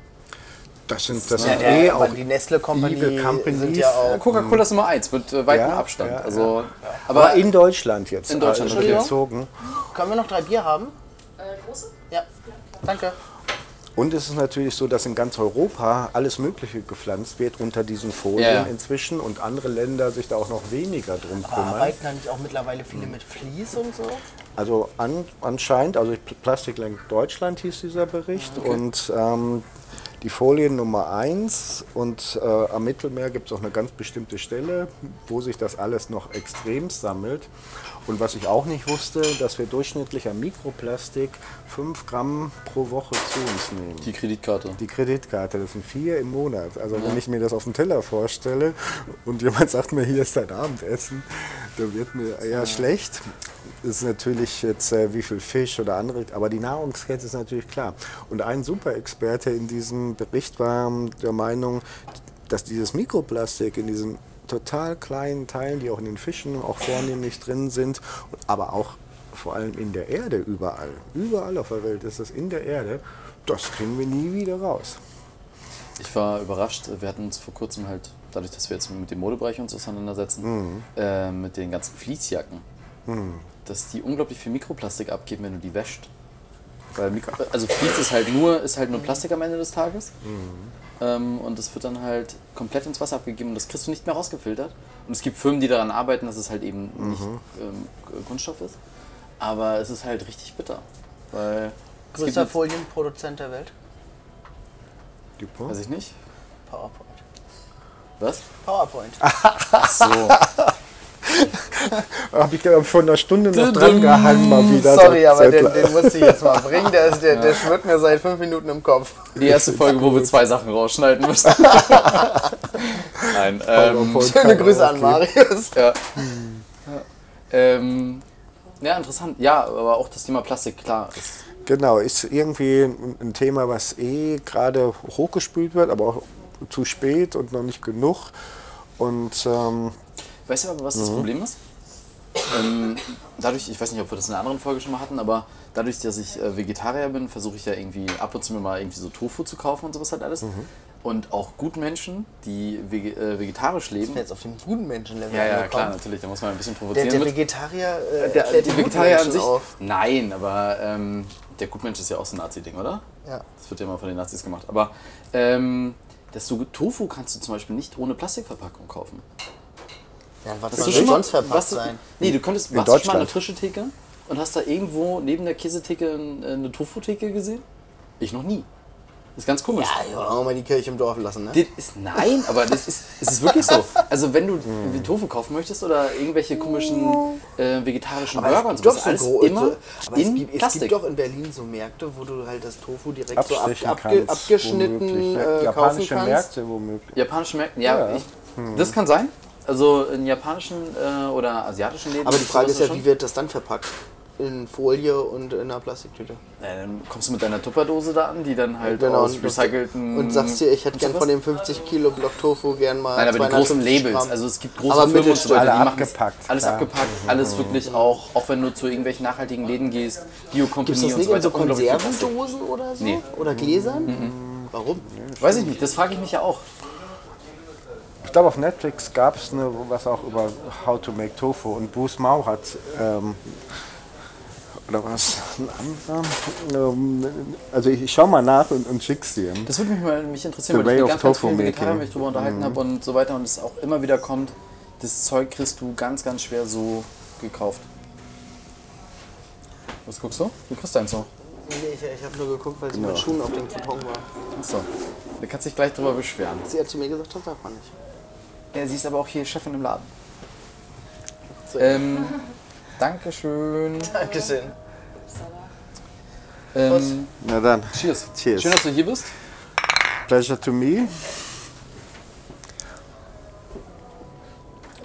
Das sind, das
Ja,
sind
der,
eh auch
die Nestle Company sind ja auch.
Coca-Cola ist Nummer eins mit äh, weitem
Ja,
Abstand.
ja,
also,
aber
aber
in Deutschland jetzt.
In Deutschland,
also bezogen.
Können wir noch drei Bier haben?
Äh, große?
Ja. Danke.
Und es ist natürlich so, dass in ganz Europa alles Mögliche gepflanzt wird unter diesen Folien
Ja,
inzwischen und andere Länder sich da auch noch weniger drum kümmern.
Arbeiten dann nicht auch mittlerweile viele mit Vlies und so?
Also an, anscheinend, also Pl- Plastikland Deutschland hieß dieser Bericht und ähm, die Folie Nummer 1 und äh, am Mittelmeer gibt es auch eine ganz bestimmte Stelle, wo sich das alles noch extrem sammelt. Und was ich auch nicht wusste, dass wir durchschnittlich an Mikroplastik 5 Gramm pro Woche zu uns nehmen.
die Kreditkarte.
Die Kreditkarte, das sind vier im Monat. Also wenn ich mir das auf dem Teller vorstelle und jemand sagt mir, hier ist dein Abendessen, dann wird mir eher schlecht. Das ist natürlich jetzt äh, wie viel Fisch oder andere, aber die Nahrungskette ist natürlich klar. Und ein Superexperte in diesem Bericht war ähm, der Meinung, dass dieses Mikroplastik in diesen total kleinen Teilen, die auch in den Fischen auch vornehmlich drin sind, aber auch vor allem in der Erde überall. Überall auf der Welt ist es in der Erde. Das kriegen wir nie wieder raus.
Ich war überrascht. Wir hatten uns vor kurzem halt, dadurch, dass wir jetzt mit dem Modebereich uns auseinandersetzen, äh, mit den ganzen Fließjacken, dass die unglaublich viel Mikroplastik abgeben, wenn du die wäscht. Weil Mikro also Vlies ist halt nur ist halt nur Plastik am Ende des Tages. Ähm, und das wird dann halt komplett ins Wasser abgegeben und das kriegst du nicht mehr rausgefiltert. Und es gibt Firmen, die daran arbeiten, dass es halt eben nicht ähm, Kunststoff ist. Aber es ist halt richtig bitter. Weil
Größter Folienproduzent der Welt?
Dupont?
Weiß ich nicht.
PowerPoint.
Was?
PowerPoint.
Ach so.
Habe ich glaub, vor einer Stunde noch dran gehangen, mal wieder.
Sorry, aber den, den musste ich jetzt mal bringen. Der, ist, der, der schwirrt mir seit fünf Minuten im Kopf.
Die erste Folge, wo wir zwei Sachen rausschneiden müssen. Nein, ähm,
PowerPoint
Schöne Grüße an. Marius.
ja. ja. Ähm, ja, interessant. Ja, aber auch das Thema Plastik, klar. Ist,
Genau, ist irgendwie ein ein Thema, was eh gerade hochgespült wird, aber auch zu spät und noch nicht genug. Und ähm,
weißt du aber, was das Problem ist? Ähm, dadurch, ich weiß nicht, ob wir das in einer anderen Folge schon mal hatten, aber dadurch, dass ich äh, Vegetarier bin, versuche ich ja irgendwie ab und zu mir mal irgendwie so Tofu zu kaufen und sowas halt alles. Und auch Gutmenschen, die vege äh, vegetarisch
Ich bin
leben.
jetzt auf dem guten Menschenlevel
Ja, ja,
angekommen.
klar, natürlich, da muss man ein bisschen
Der,
provozieren.
der
mit.
Vegetarier äh,
Der,
erklärt
die Vegetarier an sich.
auf.
Nein, aber ähm, der Gutmensch ist ja auch so ein Nazi-Ding, oder?
Ja.
Das wird ja immer von den Nazis gemacht. Aber ähm, das so Tofu kannst du zum Beispiel nicht ohne Plastikverpackung kaufen.
Ja, was soll
schon
sonst verpasst sein?
Nee, du könntest,
In
warst du schon mal eine frische Theke und hast da irgendwo neben der Käsetheke ein- eine Tofu-Theke gesehen? Ich noch nie. Das ist ganz komisch.
Ja, ja, auch mal die Kirche im Dorf lassen, ne?
Das ist, nein, aber das ist, es ist wirklich so. Also wenn du Tofu kaufen möchtest oder irgendwelche komischen äh, vegetarischen
Aber
Burger
es
und
gibt
so,
so
alles
gro-
immer
so, aber es
in
gibt, es
Plastik.
gibt doch in Berlin so Märkte, wo du halt das Tofu direkt so ab,
abstechen
abge,
kannst.
abgeschnitten
womöglich. Ja,
äh, kaufen
Japanische
kannst.
Märkte womöglich.
Japanische Märkte, ja,
Ja.
Ich, das kann sein. Also in japanischen äh, oder asiatischen Läden.
Aber die Frage ist ja,
sowas
wie wird das dann verpackt? In Folie und in einer Plastiktüte.
schon. Äh, dann kommst du mit deiner Tupperdose da an, die dann halt
Genau,
aus recycelten.
Und sagst dir, ich hätte gern von dem 50 Kilo Block Tofu gern mal
Nein, aber die großen
250
Labels,
Gramm.
also es gibt große
Aber
Firmen und so weiter,
Alle
die machen
abgepackt,
Alles
klar.
abgepackt, alles wirklich auch, auch wenn du zu irgendwelchen nachhaltigen Läden gehst, Bio-Company und so
so
weiter. Plastik.
Konservendosen oder so?
Nee.
Oder Gläsern? Warum?
Weiß ich nicht, das frage ich mich ja auch.
Ich glaube, auf Netflix gab es eine, was auch über How to Make Tofu und Bruce Mau hat, ähm, oder was, ein anderer, ähm, also ich, ich schau mal nach und, und schick's dir.
Das würde mich mal mich interessieren,
The
weil ich mit ganz, ganz Vegetariern
making.
mich drüber unterhalten habe und so weiter und es auch immer wieder kommt, das Zeug kriegst du ganz, ganz schwer so gekauft. Was guckst du? Du kriegst eins so.
Nee, ich, ich habe nur geguckt, weil sie
Genau.
mit Schuhen auf dem Karton war.
Achso. Da kannst du dich gleich drüber beschweren.
Sie hat zu mir gesagt, das darf man nicht.
Ja, sie ist aber auch hier Chefin im Laden.
So.
Ähm, Dankeschön.
Dankeschön.
Ähm,
Na dann,
cheers.
Cheers.
Schön, dass du hier bist.
pleasure to me.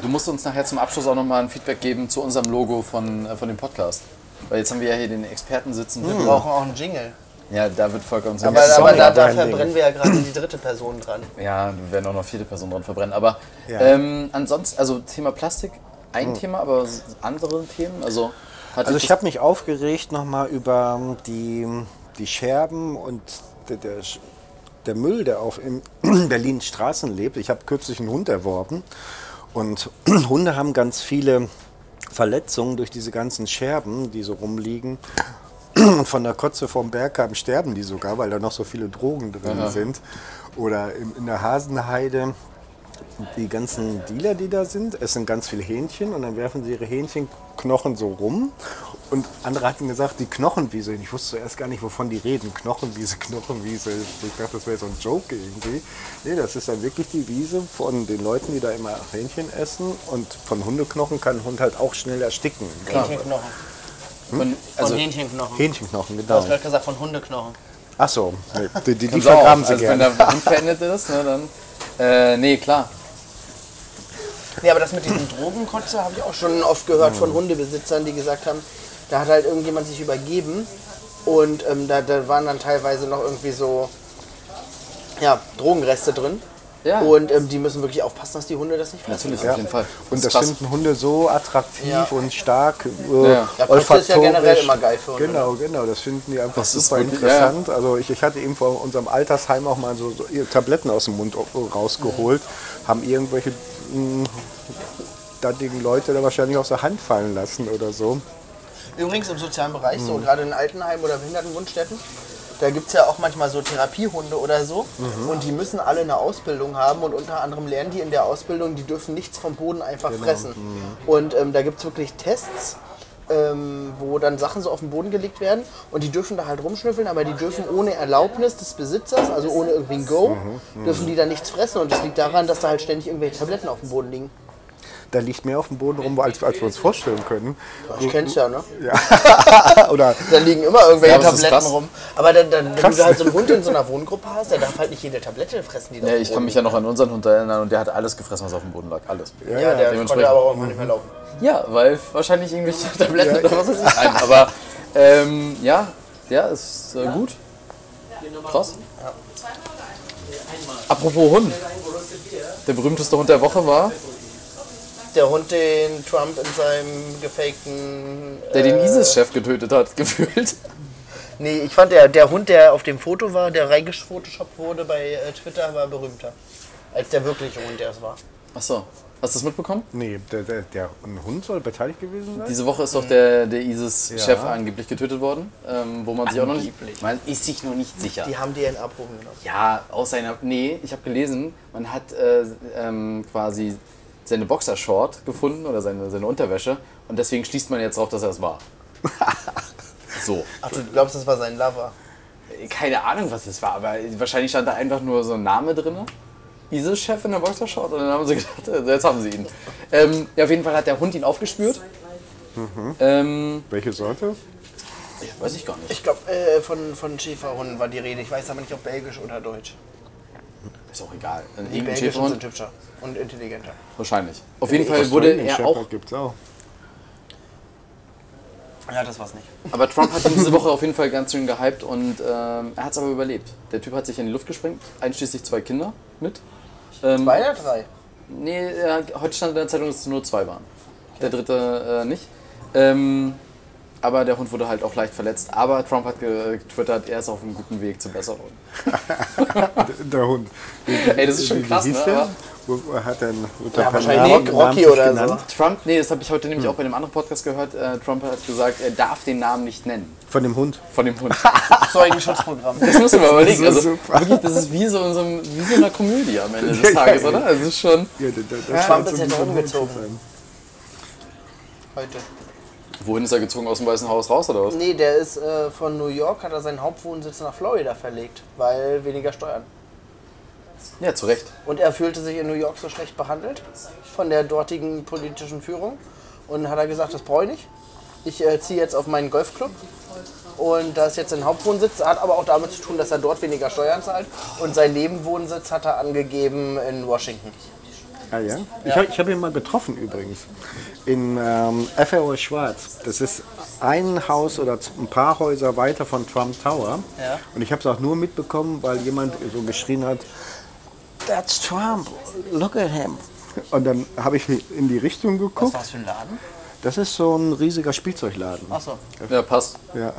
Du musst uns nachher zum Abschluss auch nochmal ein Feedback geben zu unserem Logo von, äh, von dem Podcast. Weil jetzt haben wir ja hier den Experten sitzen.
Wir brauchen auch einen Jingle.
Ja, da wird Volker uns
Aber, aber da, da verbrennen wir ja gerade die dritte Person dran.
Ja, wir werden auch noch vierte Personen dran verbrennen. Aber
Ja.
ähm, ansonsten, also Thema Plastik, ein Thema, aber andere Themen, also
Also ich habe mich aufgeregt nochmal über die, die Scherben und der, der, der Müll, der auf in Berlin Straßen lebt. Ich habe kürzlich einen Hund erworben und Hunde haben ganz viele Verletzungen durch diese ganzen Scherben, die so rumliegen. Und von der Kotze vom Bergkamm sterben die sogar, weil da noch so viele Drogen drin
Aha.
sind. Oder in, in der Hasenheide die ganzen Dealer, die da sind, essen ganz viel Hähnchen und dann werfen sie ihre Hähnchenknochen so rum. Und andere hatten gesagt, die Knochenwiese. Ich wusste zuerst gar nicht, wovon die reden. Knochenwiese, Knochenwiese. Ich dachte, das wäre so ein Joke irgendwie. Nee, das ist dann wirklich die Wiese von den Leuten, die da immer Hähnchen essen. Und von Hundeknochen kann ein Hund halt auch schnell ersticken.
Hähnchenknochen.
Von, also,
Hähnchenknochen.
Hähnchenknochen,
Du
genau.
hast gerade gesagt von Hundeknochen.
Ach so, nee, die, die, die
du
vergraben sie
also wenn
gerne.
der Hund verendet ist, ne, dann. Äh, nee, klar.
Nee, aber das mit diesen Drogenkotze habe ich auch schon oft gehört von Hundebesitzern, die gesagt haben, da hat halt irgendjemand sich übergeben und ähm, da, da waren dann teilweise noch irgendwie so ja, Drogenreste drin.
Ja.
Und ähm, die müssen wirklich aufpassen, dass die Hunde das nicht fressen.
Natürlich, auf jeden Fall.
Und das
krass.
finden Hunde so attraktiv
Ja.
und stark. Äh,
Ja.
Ja, Plätze ist ja generell immer geil für Hunde.
Genau, genau. Das finden die einfach
Das
super
wirklich-
interessant. Also ich, ich hatte eben vor unserem Altersheim auch mal so, so ihre Tabletten aus dem Mund rausgeholt. Haben irgendwelche mh, dattigen Leute da wahrscheinlich aus der Hand fallen lassen oder so.
Übrigens im sozialen Bereich, so
Mhm.
gerade in Altenheimen oder Behindertenwunschstätten, da gibt es ja auch manchmal so Therapiehunde oder so.
Mhm.
Und die müssen alle eine Ausbildung haben und unter anderem lernen die in der Ausbildung, die dürfen nichts vom Boden einfach
Genau.
fressen.
Mhm.
Und ähm, da gibt es wirklich Tests. Ähm, wo dann Sachen so auf den Boden gelegt werden und die dürfen da halt rumschnüffeln, aber die dürfen ohne Erlaubnis des Besitzers, also ohne irgendwie ein Go,
Mhm.
dürfen die da nichts fressen und das liegt daran, dass da halt ständig irgendwelche Tabletten auf dem Boden liegen.
Da liegt mehr auf dem Boden rum, als, als wir uns vorstellen können.
Ich kenn's ja, ne?
Oder
Da liegen immer irgendwelche
Ja,
Tabletten rum. Aber dann, dann, wenn
Krass.
du halt so einen Hund in so einer Wohngruppe hast, der darf halt nicht jede Tablette fressen, die da
Ja,
dem
ich kann mich ja noch an unseren Hund erinnern und der hat alles gefressen, was auf dem Boden lag. Alles.
liegt. Ja, der konnte aber auch nicht mehr laufen.
Ja, weil wahrscheinlich irgendwelche Tabletten oder was weiß ich. Nein, aber ähm, ja, ja, ist äh, gut. Krass. Apropos Hund. Der berühmteste Hund der Woche war,
Der Hund, den Trump in seinem gefakten.
der den
äh,
ISIS-Chef getötet hat, gefühlt.
Nee, ich fand der, der Hund, der auf dem Foto war, der reingefotoshoppt wurde bei äh, Twitter, war berühmter. Als der wirkliche Hund, der es war.
Achso, hast du das mitbekommen?
nee, der, der, der ein Hund soll beteiligt gewesen sein?
Diese Woche ist doch der, der ISIS-Chef
Ja.
angeblich getötet worden, ähm, wo man sich auch noch nicht. Man ist sich noch nicht sicher.
Die haben DNA-Proben genommen.
Ja, aus seiner. Nee, ich habe gelesen, man hat äh, ähm, quasi seine Boxershort gefunden oder seine, seine Unterwäsche und deswegen schließt man jetzt drauf, dass er es war. so.
Ach, du glaubst, das war sein Lover?
Keine Ahnung, was das war, aber wahrscheinlich stand da einfach nur so ein Name drin. ISIS-Chef in der Boxershort und dann haben sie gedacht, jetzt haben sie ihn. Ähm, ja, auf jeden Fall hat der Hund ihn aufgespürt. Ähm,
Welche Sorte?
weiß ich gar nicht.
Ich glaube, äh, von, von Schäferhunden war die Rede. Ich weiß aber nicht, ob belgisch oder deutsch.
Ist auch egal. Ein
Die
irgendein
belgischen
Schäferhund?
sind hübscher und intelligenter.
Wahrscheinlich. Auf jeden Fall wurde
Australian
er
Shepherd
auch
gibt's auch.
Ja, das war's nicht.
Aber Trump hat ihn diese Woche auf jeden Fall ganz schön gehypt und ähm, er hat es aber überlebt. Der Typ hat sich in die Luft gesprengt, einschließlich zwei Kinder mit. Ähm,
Zwei oder drei?
Nee, er, heute stand in der Zeitung, dass es nur zwei waren. Der dritte äh, nicht. Ähm, aber der Hund wurde halt auch leicht verletzt. Aber Trump hat ge- getwittert, er ist auf einem guten Weg zur Besserung.
Der Hund.
Ey, das ist schon krass,
hieß
ne?
der? Hat er
Ja, wahrscheinlich Rocky oder so.
genannt?
Trump, nee, das habe ich heute nämlich auch bei einem anderen Podcast gehört. Äh, Trump hat gesagt, er darf den Namen nicht nennen
Von dem Hund.
von dem Hund.
Zeugenschutzprogramm.
Das müssen wir überlegen.
ist
Also,
super.
wirklich, das ist wie so, in so, einem, wie so einer Komödie am Ende des Tages, oder? Also es ist schon.
Ja, der, der, das
Trump ist
so
jetzt umgezogen. Heute.
Wohin ist er gezogen? Aus dem Weißen Haus raus oder was?
Nee, der ist äh, von New York, hat er seinen Hauptwohnsitz nach Florida verlegt, weil weniger Steuern.
Ja, zu Recht.
Und er fühlte sich in New York so schlecht behandelt von der dortigen politischen Führung. Und hat er gesagt, das brauche ich nicht. Ich äh, ziehe jetzt auf meinen Golfclub. Und da ist jetzt ein Hauptwohnsitz, hat aber auch damit zu tun, dass er dort weniger Steuern zahlt. Und seinen Nebenwohnsitz hat er angegeben in Washington.
Ah, ja? Ich habe hab ihn mal getroffen übrigens. In ähm, FRO Schwarz. Das ist ein Haus oder ein paar Häuser weiter von Trump Tower.
Ja.
Und ich habe es auch nur mitbekommen, weil jemand so geschrien hat, That's Trump, look at him. Und dann habe ich in die Richtung
Was
geguckt.
war's für ein Laden?
Das ist so ein riesiger Spielzeugladen.
Achso,
Ja, passt.
Ja.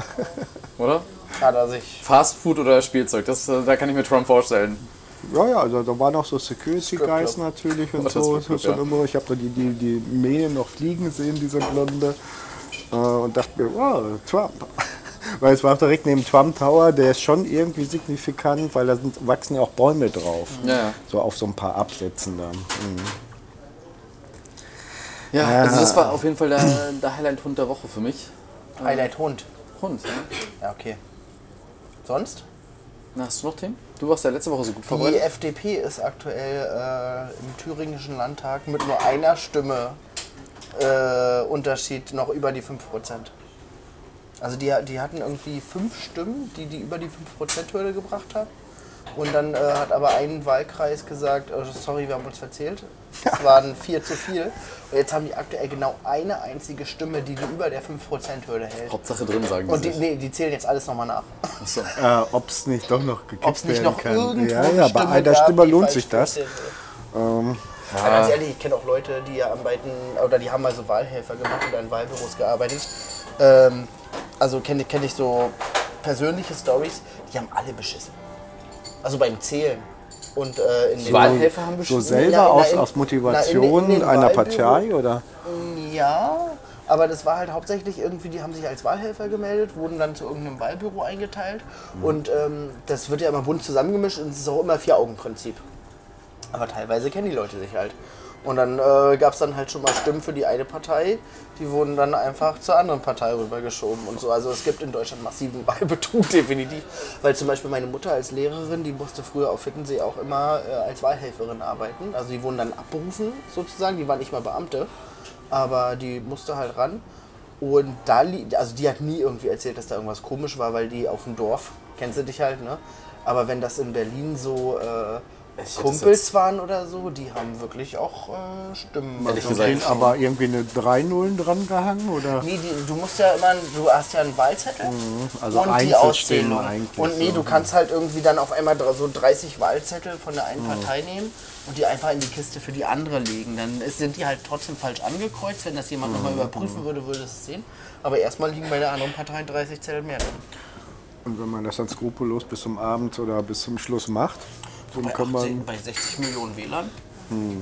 Oder?
hat er sich.
Fast Food oder Spielzeug, das, äh, da kann ich mir Trump vorstellen.
Ja, ja, also da waren auch so Security. Guys natürlich und
Oh,
so.
Ja.
immer. Ich habe da die, die, die Mähne noch fliegen sehen, diese Blonde. Äh, und dachte mir, wow, Trump. Weil es war auch direkt neben Trump Tower, der ist schon irgendwie signifikant, weil da sind, wachsen ja auch Bäume drauf.
Ja, ja.
So auf so ein paar Absätzen da. Mhm.
Ja, also das war auf jeden Fall der, der Highlight-Hund der Woche für mich.
Highlight Hund.
Hund, ne?
Ja, okay. Sonst?
Na, hast du noch Themen? Du warst ja letzte Woche so gut
Die
vorbereitet.
FDP ist aktuell äh, im thüringischen Landtag mit nur einer Stimme äh, Unterschied noch über die 5%. Also die, die hatten irgendwie fünf Stimmen, die die über die 5%-Hürde gebracht haben. Und dann äh, hat aber ein Wahlkreis gesagt, äh, sorry, wir haben uns verzählt. Es waren vier zu viel. Und jetzt haben die aktuell genau eine einzige Stimme, die die über der 5%-Hürde hält.
Hauptsache drin, sagen
Und
die sich.
nee, die zählen jetzt alles nochmal nach.
Achso.
Äh, Ob es nicht doch noch gekippt
Ob es nicht
werden
noch
kann.
irgendwo
ja,
eine
ja, bei
Stimme
einer
gab,
Stimme lohnt sich das.
wurde. Aber ganz ehrlich, ich kenne auch Leute, die arbeiten, oder die haben mal so Wahlhelfer gemacht oder in Wahlbüros gearbeitet. Ähm, also kenne kenn ich so persönliche Stories, die haben alle beschissen. Also beim Zählen. Und äh, in den
Wahlhelfer haben
So
bestimmt.
selber
Na, na,
aus,
in-
aus
na,
Motivation
in in den
einer Partei oder?
Ja, aber das war halt hauptsächlich irgendwie, die haben sich als Wahlhelfer gemeldet, wurden dann zu irgendeinem Wahlbüro eingeteilt. Und ähm, das wird ja immer bunt zusammengemischt und es ist auch immer Vier-Augen-Prinzip. Aber teilweise kennen die Leute sich halt. Und dann äh, gab es dann halt schon mal Stimmen für die eine Partei, die wurden dann einfach zur anderen Partei rübergeschoben und so. Also es gibt in Deutschland massiven Wahlbetrug, definitiv. Weil zum Beispiel meine Mutter als Lehrerin, die musste früher auf Fickensee auch immer äh, als Wahlhelferin arbeiten. Also die wurden dann abberufen sozusagen, die waren nicht mal Beamte, aber die musste halt ran. Und da, also die hat nie irgendwie erzählt, dass da irgendwas komisch war, weil die auf dem Dorf, kennst du dich halt, ne? Aber wenn das in Berlin so äh, Kumpels waren oder so, die haben wirklich auch äh, Stimmen.
Ehrlich
Also,
gesagt,
Aber irgendwie eine 3 Nullen dran gehangen oder?
Nee, die, du musst ja immer, du hast ja einen Wahlzettel
also
und die Auszählung.
eigentlich
Und nee,
so.
du kannst halt irgendwie dann auf einmal so 30 Wahlzettel von der einen Partei nehmen und die einfach in die Kiste für die andere legen. Dann sind die halt trotzdem falsch angekreuzt. Wenn das jemand nochmal überprüfen würde, würde es sehen. Aber erstmal liegen bei der anderen Partei 30 Zettel mehr drin.
Und wenn man das dann skrupellos bis zum Abend oder bis zum Schluss macht, dann
Bei,
kann
18,
man.
bei 60 Millionen Wählern.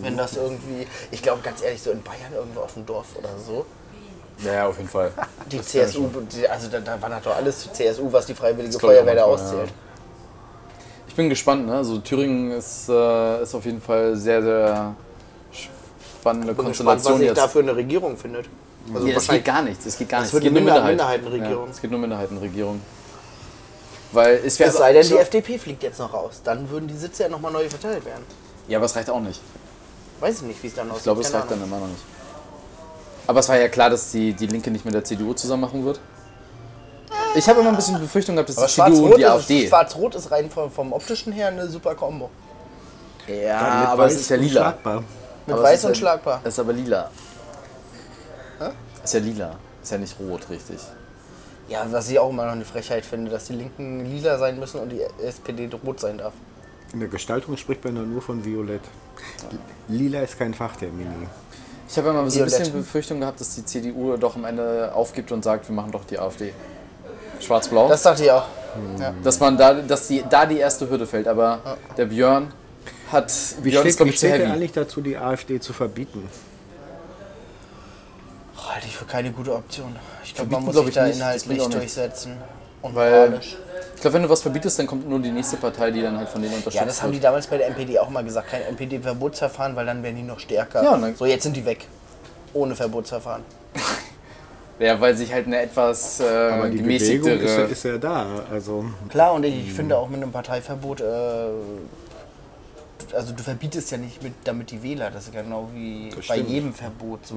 Wenn das irgendwie, ich glaube ganz ehrlich, so in Bayern irgendwo auf dem Dorf oder so,
Ja, ja, auf jeden Fall.
die CSU, die, also da, da wandert doch alles zu CSU, was die Freiwillige Feuerwehr da auszählt.
Ich bin gespannt, ne? Also Thüringen ist, äh, ist auf jeden Fall sehr, sehr spannende
Ich bin gespannt, was
Konstellation
sich
jetzt.
da für eine Regierung findet. Also
Nee, das geht gar nichts. Es geht gar
Das
nichts. es geht nur Minderheit.
Minderheitenregierung.
Ja, es geht nur Minderheitenregierung. Weil es wäre
Es sei denn, die FDP fliegt jetzt noch raus. Dann würden die Sitze ja nochmal neu verteilt werden.
Ja, aber es reicht auch nicht.
Weiß ich nicht, wie es dann aussieht.
Ich glaube, es reicht dann
Ahnung.
immer noch nicht. Aber es war ja klar, dass die, die Linke nicht mit der CDU zusammen machen wird. Ich habe immer ein bisschen Befürchtung gehabt, dass
Aber
die CDU und
Schwarz-Rot
die
ist,
AfD.
Schwarz-Rot ist rein vom, vom optischen her eine super Kombo.
Ja,
Dann mit
aber es ist ja lila.
Mit
Aber es
weiß
ist
und
ja-
schlagbar.
Es ist aber lila. Ist ja lila. Ist ja nicht rot, richtig.
Ja, was ich auch immer noch eine Frechheit finde, dass die Linken lila sein müssen und die SPD rot sein darf.
In der Gestaltung spricht man dann nur von Violett. Lila ist kein Fachtermin.
Ich habe immer so ein bisschen. Befürchtung gehabt, dass die CDU doch am Ende aufgibt und sagt, wir machen doch die AfD. Schwarz-Blau.
Das dachte ich auch. Ja.
dass man da, dass die, da die erste Hürde fällt. Aber der Björn hat.
Wie
Björn ist,
steht,
glaube
wie
ich, zu
steht
heavy.
eigentlich dazu, die AfD zu verbieten?
Halte ich für keine gute Option. Ich glaube, man muss
glaub
sich
ich
da
nicht,
inhaltlich durchsetzen. Und
Weil-
moralisch.
Ich glaube, wenn du was verbietest, dann kommt nur die nächste Partei, die dann halt von denen unterstützt
Ja, das haben die damals bei der NPD auch mal gesagt. Kein NPD-Verbotsverfahren, weil dann wären die noch stärker.
Ja, ne.
so, jetzt sind die weg. Ohne Verbotsverfahren.
Ja, weil sich halt eine etwas äh,
Aber die Bewegung ist, ja-
gemäßigtere.
ist ja da. Also
Klar, und ich, ich finde auch mit einem Parteiverbot, äh, also du verbietest ja nicht mit, damit die Wähler, das ist genau wie bei
stimmt.
jedem Verbot. So.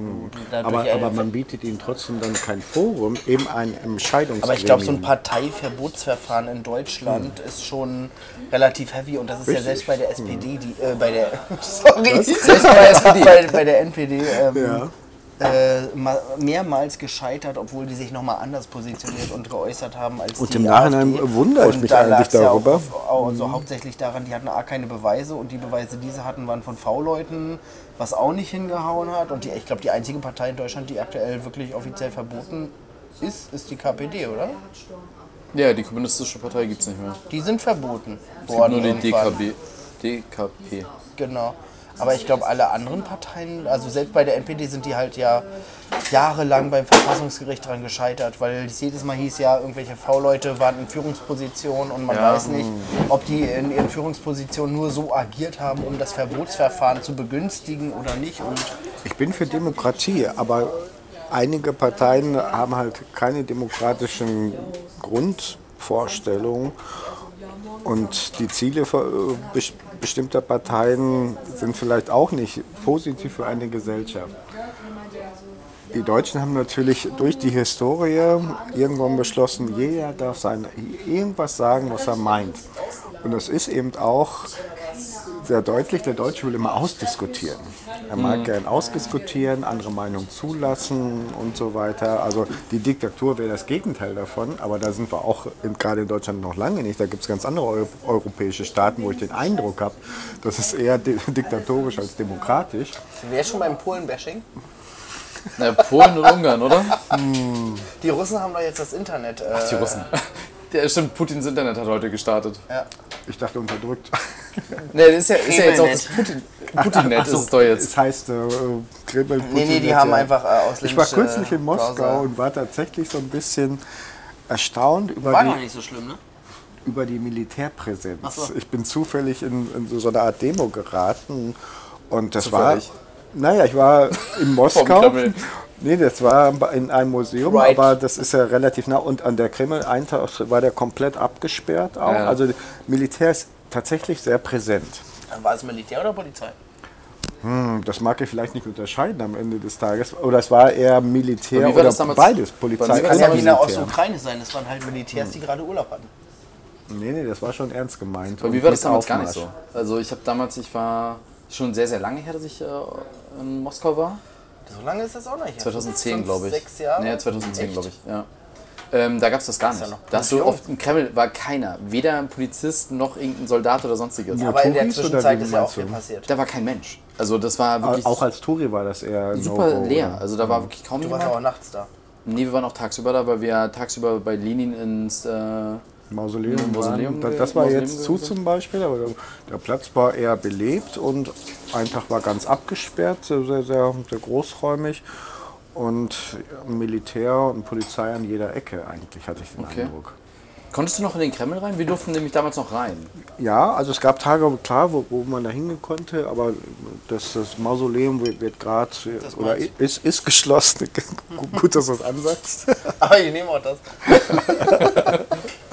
Dadurch,
aber, aber man bietet ihnen trotzdem dann kein Forum, eben ein Entscheidungsgremium.
aber ich glaube, so ein Parteiverbotsverfahren in Deutschland ist schon relativ heavy und das ist ja
Richtig.
selbst bei der SPD, die, äh, bei der, sorry,
Selbst bei
bei, bei der NPD ähm,
Ja.
Äh, ma- mehrmals gescheitert, obwohl die sich nochmal anders positioniert und geäußert haben als
Und
die
im Nachhinein
AfD.
wundere ich
Und
mich
da
eigentlich
lag's ja
darüber.
Auch, auch, also hauptsächlich daran, die hatten A keine Beweise und die Beweise, die sie hatten, waren von V-Leuten, was auch nicht hingehauen hat. Und die, ich glaube, die einzige Partei in Deutschland, die aktuell wirklich offiziell verboten ist, ist die KPD, oder?
Ja, die kommunistische Partei gibt es nicht mehr.
Die sind verboten
Es gibt nur die. DKB. DKP.
Genau. Aber ich glaube, alle anderen Parteien, also selbst bei der NPD sind die halt ja jahrelang beim Verfassungsgericht dran gescheitert, weil es jedes Mal hieß ja, irgendwelche V-Leute waren in Führungspositionen und man
Ja.
weiß nicht, ob die in ihren Führungspositionen nur so agiert haben, um das Verbotsverfahren zu begünstigen oder nicht. Und
Ich bin für Demokratie, aber einige Parteien haben halt keine demokratischen Grundvorstellungen und die Ziele äh, bestimmter Parteien sind vielleicht auch nicht positiv für eine Gesellschaft. Die Deutschen haben natürlich durch die Historie irgendwann beschlossen, jeder darf sein, irgendwas sagen, was er meint. Und das ist eben auch sehr deutlich, der Deutsche will immer ausdiskutieren. Er mag gern ausdiskutieren, andere Meinungen zulassen und so weiter. Also die Diktatur wäre das Gegenteil davon, aber da sind wir auch in, gerade in Deutschland noch lange nicht. Da gibt es ganz andere Eu europäische Staaten, wo ich den Eindruck habe, das ist eher di diktatorisch als demokratisch.
Wer ist schon beim Polen-Bashing?
Na, Polen und Ungarn, oder?
Die Russen haben doch jetzt das Internet. Äh,
Die Russen. Der stimmt, Putins Internet hat heute gestartet.
Ja.
Ich dachte unterdrückt.
Ne, das ist ja, ist ja jetzt auch das Putin. Putin-Net
so,
ist es doch jetzt.
Es heißt äh, Kreml.
Nee, nee, die
Putin-
haben
ja.
einfach äh, ausländische
Ich war kürzlich in Moskau
Browser.
und war tatsächlich so ein bisschen erstaunt über
War
die,
gar nicht so schlimm, ne?
über die Militärpräsenz.
So.
Ich bin zufällig in, in so, eine Art Demo geraten und das war.
Zufällig?
Naja, ich war in Moskau. Nee, das war in einem Museum,
Right.
aber das ist ja relativ nah. Und an der Kreml war der komplett abgesperrt auch.
Ja.
Also Militär ist tatsächlich sehr präsent.
War es Militär oder Polizei?
Hm, Das mag ich vielleicht nicht unterscheiden am Ende des Tages. Oder es war eher Militär
war
oder beides, Polizei
das
Kann ja wie in der. Ostukraine sein. Das waren halt Militärs, die gerade Urlaub hatten.
Nee, nee, das war schon ernst gemeint.
Aber wie war das damals gar nicht
Aufmarsch.
so? Also ich habe damals, ich war schon sehr, sehr lange her, dass ich äh, in Moskau war.
So lange ist das auch nicht.
2010,
Fünf,
glaube ich.
Sechs Jahre?
Nee, 2010,
Echt?
glaube ich, ja. Ähm, da gab es das gar
ja
nicht.
noch
da hast du oft im Kreml war keiner. Weder ein Polizist noch irgendein Soldat oder sonstiges.
Ja.
Aber in der Zwischenzeit ist ja auch viel
du?
passiert.
Da war kein Mensch. Also das war wirklich
Auch als Touri war das eher
super
No-Go,
leer.
oder?
Also da war wirklich kaum
Du warst
jemand.
auch nachts da.
Nee, wir waren auch tagsüber da, weil wir tagsüber bei Lenin ins... Äh,
Mausoleum.
Im Mausoleum.
Das, das war
Mausoleum
jetzt zu zum Beispiel, aber der, der Platz war eher belebt und ein Tag war ganz abgesperrt, sehr, sehr, sehr, sehr großräumig. Und Militär und Polizei an jeder Ecke eigentlich, hatte ich den
Okay.
Eindruck.
konntest du noch in den Kreml rein? Wir durften nämlich damals noch rein.
Ja, also es gab Tage, klar, wo, wo man da hingehen konnte, aber das, das Mausoleum wird, wird gerade oder ist, ist geschlossen. Gut, dass du das ansagst.
Aber ich nehme auch das.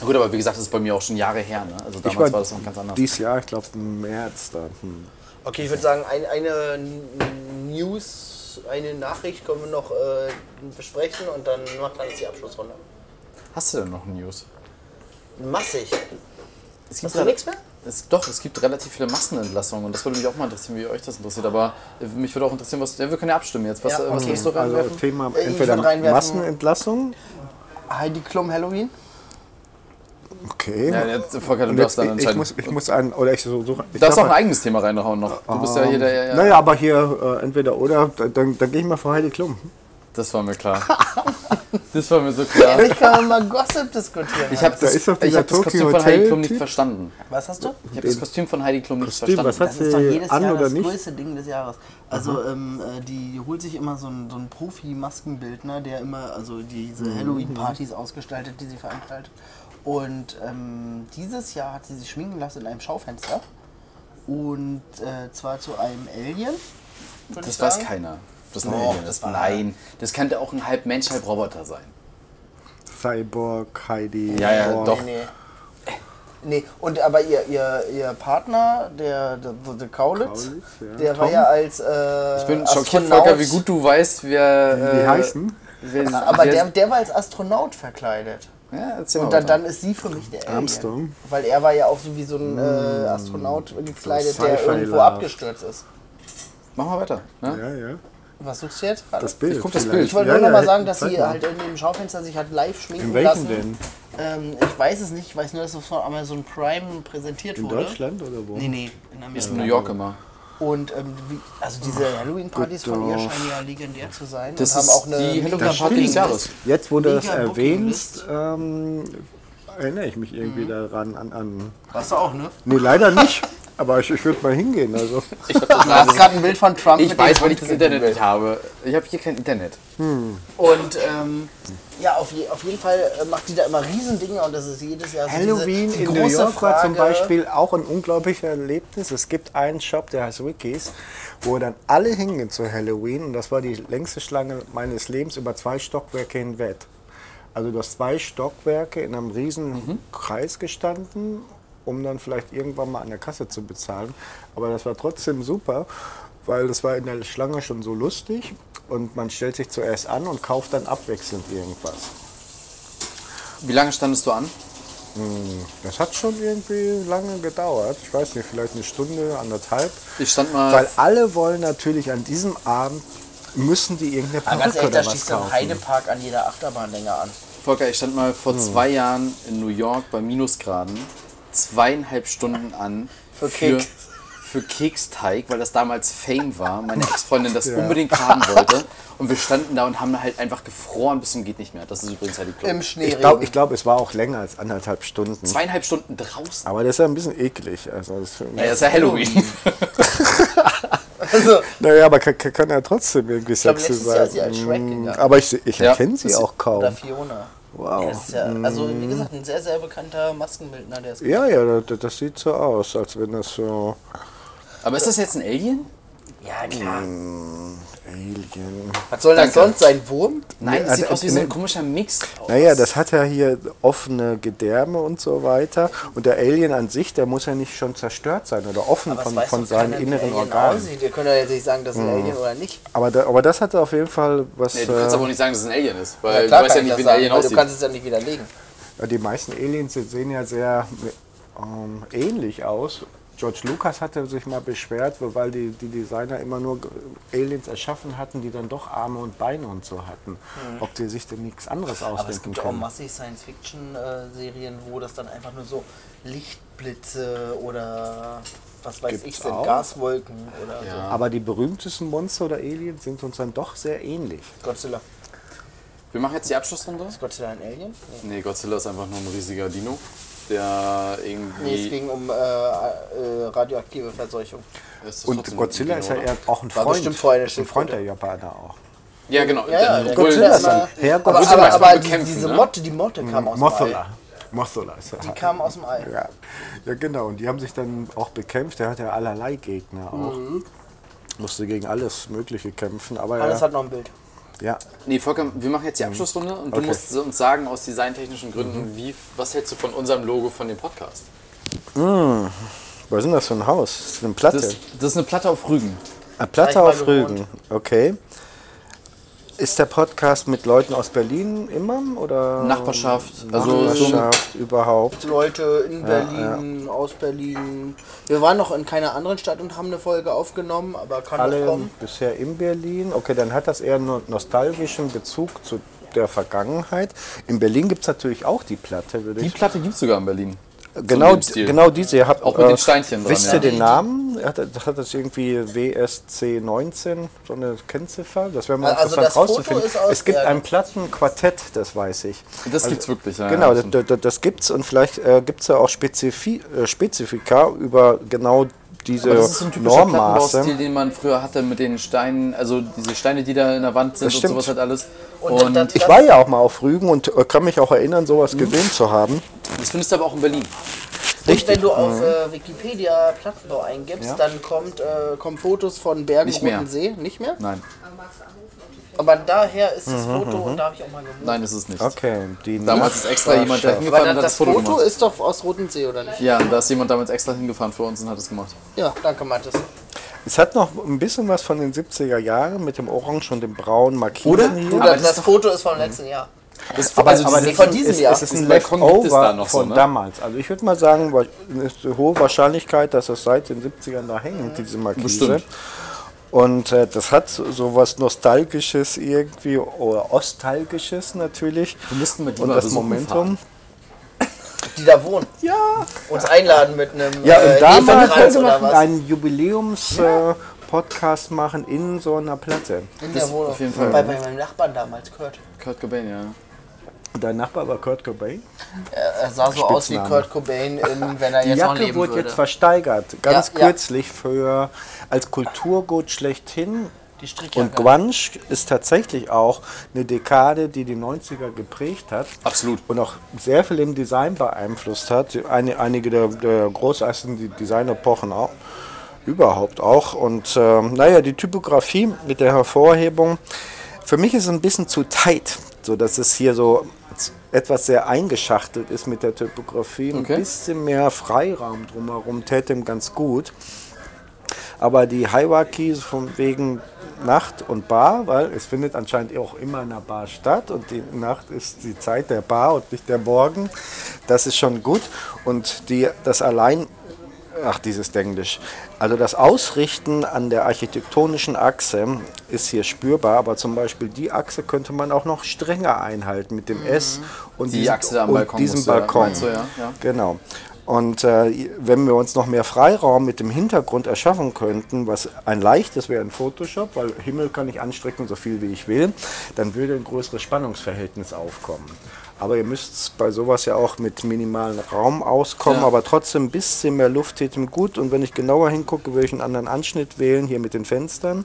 Gut, aber wie gesagt, das ist bei mir auch schon Jahre her. Ne? Also damals
Ich war
war das noch ganz anders.
Dieses Jahr, ich glaube im März da. Hm.
Okay, ich würde sagen, ein, eine News, eine Nachricht können wir noch äh, besprechen und dann macht alles die Abschlussrunde.
Hast du denn noch News?
Massig.
Es
Hast du nichts mehr?
Es, doch, es gibt relativ viele Massenentlassungen und das würde mich auch mal interessieren, wie euch das interessiert. Aber äh, mich würde auch interessieren, was. Ja, wir können ja abstimmen jetzt. Was,
Ja,
äh, was
okay.
willst du
Also
reinwerfen?
Thema
Ich
entweder Massenentlassung.
Heidi Klum Halloween?
Okay.
ja, jetzt, Volker, du darfst dann
ich, ich,
entscheiden.
muss, ich muss einen, oder ich so suche.
du darfst auch ein eigenes Thema reinhauen noch. Du bist ja hier der. Ja,
Naja, aber hier äh, entweder oder, dann, dann, dann gehe ich mal vor Heidi Klum.
Das war mir klar. das war mir so klar.
Ich kann mal Gossip diskutieren.
Ich habe
Da
das,
doch
ich hab das Kostüm von Heidi Klum nicht verstanden.
Was hast du?
Ich habe das Kostüm von Heidi Klum nicht
Kostüm,
verstanden.
was hat
Das ist doch
sie
jedes
an
Jahr das
nicht?
größte Ding des Jahres. Also ähm, äh, die holt sich immer so einen, so einen Profi-Maskenbildner, der immer also diese
Mhm.
Halloween-Partys ausgestaltet, die sie veranstaltet. Und ähm, dieses Jahr hat sie sich schminken lassen in einem Schaufenster. Und äh, zwar zu einem Alien.
Das weiß keiner. Das
Doch,
Alien.
das war-
Nein, das könnte auch ein halb Mensch, halb Roboter sein.
Cyborg, Heidi.
Ja, ja,
Borg.
doch.
Nee, nee. Nee, und aber ihr, ihr, ihr Partner, der, der, der Kaulitz,
Kaulitz, ja.
der war
Tom?
ja als äh,
Ich bin schockiert, Volker, wie gut du weißt, wer.
Wie
äh,
heißen?
Wer,
Aber der, der war als Astronaut verkleidet.
ja, erzähl
Und
mal
dann, dann ist sie für mich der Alien.
Armstrong.
Weil er war ja auch so wie so ein äh, Astronaut gekleidet,
so
der irgendwo abgestürzt ist.
Mach mal weiter. Ne?
Ja, ja.
Was suchst du jetzt?
Das Bild.
Ich guck das. Bild.
Ich wollte
Ja,
nur noch
ja,
mal sagen, dass sie halt in dem Schaufenster sich hat live schminken
In welchem
lassen.
denn?
Ähm, ich weiß es nicht, ich weiß nur, dass es von Amazon Prime präsentiert
In
wurde.
Deutschland oder wo?
Nee, nee, in
Ist
Amerika.
in New York immer.
Und ähm, wie, also diese Halloween-Partys von ihr scheinen ja legendär zu sein.
Das
und haben
ist
auch eine
die Halloween-Party des Jahres.
Jetzt, wo du das erwähnst, ähm, erinnere ich mich irgendwie
Mhm.
daran an, an.
Warst du auch, ne?
Nee, leider nicht. Aber ich, ich würde mal hingehen. Also.
Du hast gerade ein Bild von Trump
Ich
mit
weiß, weil ich das Internet nicht habe. Ich habe hier kein Internet.
Und ähm, ja, auf, je, auf jeden Fall äh, macht die da immer Riesendinge und das ist jedes Jahr so
Halloween
diese, die
in
große
New York
Frage,
war zum Beispiel auch ein unglaubliches Erlebnis. Es gibt einen Shop, der heißt Wikis, wo dann alle hingehen zu Halloween. Und das war die längste Schlange meines Lebens über zwei Stockwerke hinweg. Also du hast zwei Stockwerke in einem riesen Kreis gestanden, um dann vielleicht irgendwann mal an der Kasse zu bezahlen. Aber das war trotzdem super, weil das war in der Schlange schon so lustig. Und man stellt sich zuerst an und kauft dann abwechselnd irgendwas.
Wie lange standest du an?
Das hat schon irgendwie lange gedauert. Ich weiß nicht, vielleicht eine Stunde, anderthalb.
Ich stand mal.
Weil alle wollen natürlich an diesem Abend, müssen die irgendeine
Aber ganz ehrlich, da
was
im
kaufen.
Heidepark an jeder Achterbahn länger an.
Volker, ich stand mal vor
Hm.
zwei Jahren in New York bei Minusgraden zweieinhalb Stunden an
Für Keks.
für Keksteig, weil das damals Fame war. Meine Ex-Freundin das unbedingt haben wollte. Und wir standen da und haben halt einfach gefroren bis zum geht nicht mehr. Das ist übrigens halt die Club.
Im Schnee.
Ich glaube, glaub, es war auch länger als anderthalb Stunden.
Zweieinhalb Stunden draußen.
Aber das ist ja ein bisschen eklig. Also das,
Ja, das ist ja Halloween.
Also,
naja, aber kann, kann- ja trotzdem irgendwie sexy
letztes Jahr
sein.
sie als Shrek
Mm,
gegangen.
Aber ich, ich
Ja,
erkenne sie- auch kaum.
oder Fiona.
Wow.
Ist ja, also, wie gesagt, ein sehr, sehr bekannter Maskenbildner, der ist.
Ja, ja, das, das sieht so aus, als wenn das so
Aber ist das jetzt ein Alien?
Ja, klar.
Alien.
Was soll das
Danke.
sonst sein? Wurm?
Nein, das
also,
sieht aus wie so ein komischer Mix.
Naja, das hat ja hier offene Gedärme und so weiter. Und der Alien an sich, der muss ja nicht schon zerstört sein oder offen
Aber
von, von seinen inneren
Alien
Organen.
Aussieht. Wir können ja jetzt nicht sagen, das ist ein Alien oder nicht.
Aber, da, aber das hat auf jeden Fall was.
Nee, du kannst
äh,
aber auch nicht sagen, dass es ein Alien ist,
Ja,
weil
klar
du weißt ja nicht,
ich
wie ein Alien
sagen, weil Du
aussieht.
kannst es ja nicht widerlegen.
Ja, die meisten Aliens se- sehen ja sehr ähm, ähnlich aus. George Lucas hatte sich mal beschwert, weil die, die Designer immer nur Aliens erschaffen hatten, die dann doch Arme und Beine und so hatten. Ob die sich denn nichts anderes
Aber es
ausdenken
gibt auch
können.
massig Science-Fiction-Serien, wo das dann einfach nur so Lichtblitze oder was weiß
Gibt's
ich sind,
auch?
Gaswolken oder so.
Aber die berühmtesten Monster oder Aliens sind uns dann doch sehr ähnlich.
Godzilla.
Wir machen jetzt die Abschlussrunde.
Ist Godzilla ein Alien? Nee.
Nee, Godzilla ist einfach nur ein riesiger Dino, der irgendwie.
Nee, es ging um äh, äh, radioaktive Verseuchung.
Und Godzilla ist ja eher auch ein
War
Freund.
bestimmt vorher eine
ist ein Freund der. Japaner auch.
Ja, genau.
Ja, ja,
Godzilla ist Herr
Aber,
Godzilla
aber, aber die,
bekämpfen,
diese
ne?
Motte, die Motte kam aus dem
Mothula.
All.
Mothula ist er.
Die kam aus dem All.
Ja. ja, genau. Und die haben sich dann auch bekämpft. Der hat ja allerlei Gegner auch. Musste gegen alles Mögliche kämpfen. Aber
Alles
ja,
hat noch ein Bild.
Ja,
Nee, Volker, wir machen jetzt die Abschlussrunde und du
Okay.
musst uns sagen, aus designtechnischen Gründen, wie, was hältst du von unserem Logo von dem Podcast?
was ist denn das für ein Haus? Das ist eine Platte.
Das, das ist eine Platte auf Rügen.
Eine Platte auf Rügen. Okay. Ist der Podcast mit Leuten aus Berlin immer? Oder
Nachbarschaft, also so
Nachbarschaft überhaupt?
Leute in Berlin, aus Berlin. Wir waren noch in keiner anderen Stadt und haben eine Folge aufgenommen, aber kann noch
Alle
kommen.
bisher in Berlin. Okay, dann hat das eher nur nostalgischen Bezug zu der Vergangenheit. In Berlin gibt es natürlich auch die Platte, würde
Die
ich
Platte gibt es sogar in Berlin.
Genau,
Stil.
genau diese. Ihr habt,
Auch mit den Steinchen dran,
Wisst
ja.
ihr den Namen? Hat, hat das irgendwie WSC19, so eine Kennziffer? Das wäre mal
Also
interessant rauszufinden. Es gibt ein Plattenquartett, das weiß ich.
Das gibt's wirklich, ja.
Genau,
ja,
das, das, das gibt's und vielleicht äh, gibt es ja auch Spezifi äh, Spezifika über genau diese
Aber das ist so ein typischer
Normmaße.
Plattenbaustil, den man früher hatte mit den Steinen, also diese Steine, die da in der Wand sind
Das
und
stimmt.
sowas halt alles.
Und
Und,
Ich war ja auch mal auf Rügen und äh, kann mich auch erinnern, sowas gesehen zu haben.
das findest du aber auch in Berlin.
Und wenn du auf äh, Wikipedia Plattenbau eingibst, dann kommt, äh, kommen Fotos von Bergen. Roten See. Nicht mehr?
Nein,
Aber daher ist das Foto und da habe ich auch mal gewohnt.
nein, ist es nicht.
Okay, die
Damals ist extra jemand da hingefahren
das,
und hat das
das
Foto
Foto
gemacht.
ist doch aus Roten See, oder nicht?
Ja, und da ist jemand damals extra hingefahren für uns und hat es gemacht.
Ja, danke, Mathis.
Es hat noch ein bisschen was von den 70er Jahren mit dem Orange und dem Braunen Markisen
Oder?
Du, das,
das
das Foto ist vom letzten Jahr.
Das,
Aber,
also
aber das
von diesem
ist,
Jahr.
Es ist ein
Balkon gibt es da
Leftover
noch so,
von
ne?
damals. Also ich würde mal sagen, wa- es ist eine hohe Wahrscheinlichkeit, dass es seit den 70ern da hängt, diese Markise.
Bestimmt.
Und äh, das hat so, so was Nostalgisches irgendwie, oder Ostalgisches natürlich.
Wir müssten mit
Und das Momentum.
Die da wohnen.
Ja.
Uns einladen mit einem
Ja,
äh,
und damals
Hefekranz
wollte
oder
man
was.
einen Jubiläums-Podcast machen in so einer Platte.
In der Wohnung.
auf jeden Fall.
Bei, bei meinem Nachbarn damals, Kurt.
Kurt Cobain, ja.
Dein Nachbar war Kurt Cobain.
Er, sah so aus wie
Spitzname.
Kurt Cobain, in, wenn er
Die
jetzt noch
Jacke
leben
wurde
würde.
jetzt versteigert, ganz
Ja, ja.
kürzlich für als Kulturgut schlechthin.
Die Strickjacke.
Und Guanche ist tatsächlich auch eine Dekade, die die 90er geprägt hat.
Absolut.
Und auch sehr viel im Design beeinflusst hat. Eine, einige der, der großartigsten Designepochen auch. Überhaupt auch. Und ähm, naja, die Typografie mit der Hervorhebung. Für mich ist es ein bisschen zu tight, so dass es hier so etwas sehr eingeschachtelt ist mit der Typografie. Ein
Okay.
bisschen mehr Freiraum drumherum täte ihm ganz gut. Aber die Hierarchy von wegen Nacht und Bar, weil es findet anscheinend auch immer in der Bar statt und die Nacht ist die Zeit der Bar und nicht der Morgen. Das ist schon gut und die, das allein Ach, dieses Englisch. Also das Ausrichten an der architektonischen Achse ist hier spürbar, aber zum Beispiel die Achse könnte man auch noch strenger einhalten mit dem S und,
Die
diesem-
Achse am Balkon
diesem Balkon.
du, ja? Ja.
Genau. Und äh, wenn wir uns noch mehr Freiraum mit dem Hintergrund erschaffen könnten, was ein leichtes wäre in Photoshop, weil Himmel kann ich anstrecken, so viel wie ich will, dann würde ein größeres Spannungsverhältnis aufkommen. Aber ihr müsst bei sowas ja auch mit minimalen Raum auskommen,
Ja.
aber trotzdem ein bisschen mehr Luft täte ihm gut. Und wenn ich genauer hingucke, würde ich einen anderen Anschnitt wählen, hier mit den Fenstern.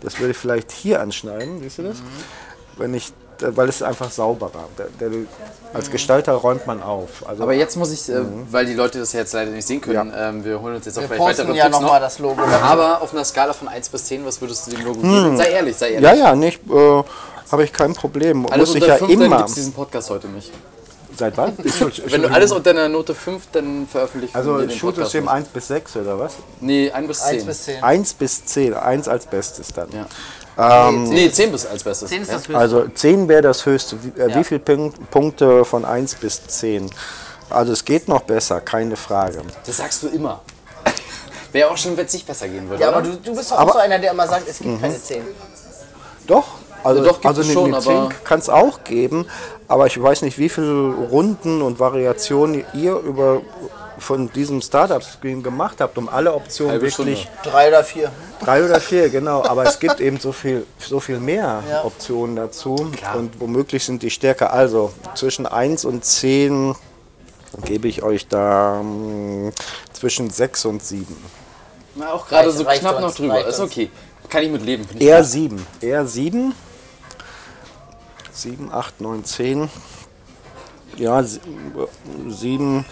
Das würde ich vielleicht hier anschneiden, siehst du das? Wenn ich, weil es ist einfach sauberer. Der, der, als Gestalter räumt man auf. Also
Aber jetzt muss ich, äh, weil die Leute das ja jetzt leider nicht sehen können, ähm, wir holen uns jetzt auch
Wir
vielleicht weitere
ja
Tipps
nochmal
noch.
das Logo.
Aber auf einer Skala von 1 bis 10, was würdest du dem Logo geben? Sei ehrlich, sei ehrlich.
Ja, ja, nicht. Äh, habe ich kein Problem.
Alles
Muss ich
unter
ja
5, dann
immer.
gibt es diesen Podcast heute nicht.
Seit wann?
Wenn du alles unter einer Note 5, dann veröffentlichen
also
wir den Podcast
Schulsystem
nicht.
1 bis 6 oder was?
Nee, 1 bis 10.
1 bis 10.
1 bis 10. 1 als Bestes dann.
Ja. Nee, 10 bis als Bestes.
10 ist das höchste.
Also 10 wäre das höchste. Wie, äh,
Ja.
wie viele Punk Punkte von 1 bis 10? Also es geht noch besser, keine Frage.
Das sagst du immer. Wäre auch schön, wenn es nicht besser gehen würde.
ja,
oder?
aber du, du bist doch auch so einer, der immer sagt, es gibt keine 10.
Doch, also,
doch, gibt
also
es
eine,
schon,
eine 10
aber-
kann es auch geben, aber ich weiß nicht, wie viele Runden und Variationen ihr über von diesem Startup-Screen gemacht habt, um alle Optionen
Halbe
wirklich
Stunde.
Drei oder vier.
Drei oder vier, genau. Aber es gibt eben so viel, so viel mehr
Ja.
Optionen dazu. Und womöglich sind die stärker. Also zwischen 1 und 10 gebe ich euch da mm, zwischen 6 und 7.
Na, auch gerade so knapp
uns,
noch drüber. Ist okay. Kann ich mit leben. finde ich
Eher
gut.
7. Eher 7. 7, 8, 9, 10. Ja, 7.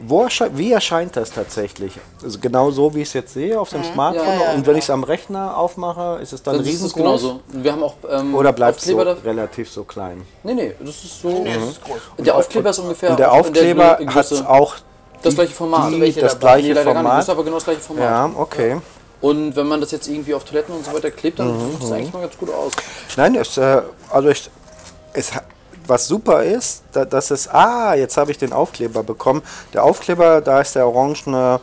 Wo ersche wie erscheint das tatsächlich? Also genau so, wie ich es jetzt sehe auf dem Smartphone.
Ja, ja,
und wenn ich es am Rechner aufmache, ist es dann
Das ist
riesengroß?
genauso. Wir haben auch ähm,
Oder bleibt es so relativ so klein?
Nee, nee, das ist so.
das ist groß.
Der Aufkleber ist ungefähr.
Und der Aufkleber hat auch
das gleiche Format.
Die,
Welche
das
dabei?
Nee,
gleiche
leider gar nicht. Ist
Format.
aber genau das gleiche Format.
Ja, okay.
Und wenn man das jetzt irgendwie auf Toiletten und so weiter klebt, dann sieht das eigentlich mal ganz gut aus.
Nein, es, äh, also ich, es, ha- was super ist, da, dass es, ah, jetzt habe ich den Aufkleber bekommen. Der Aufkleber, da ist der orangene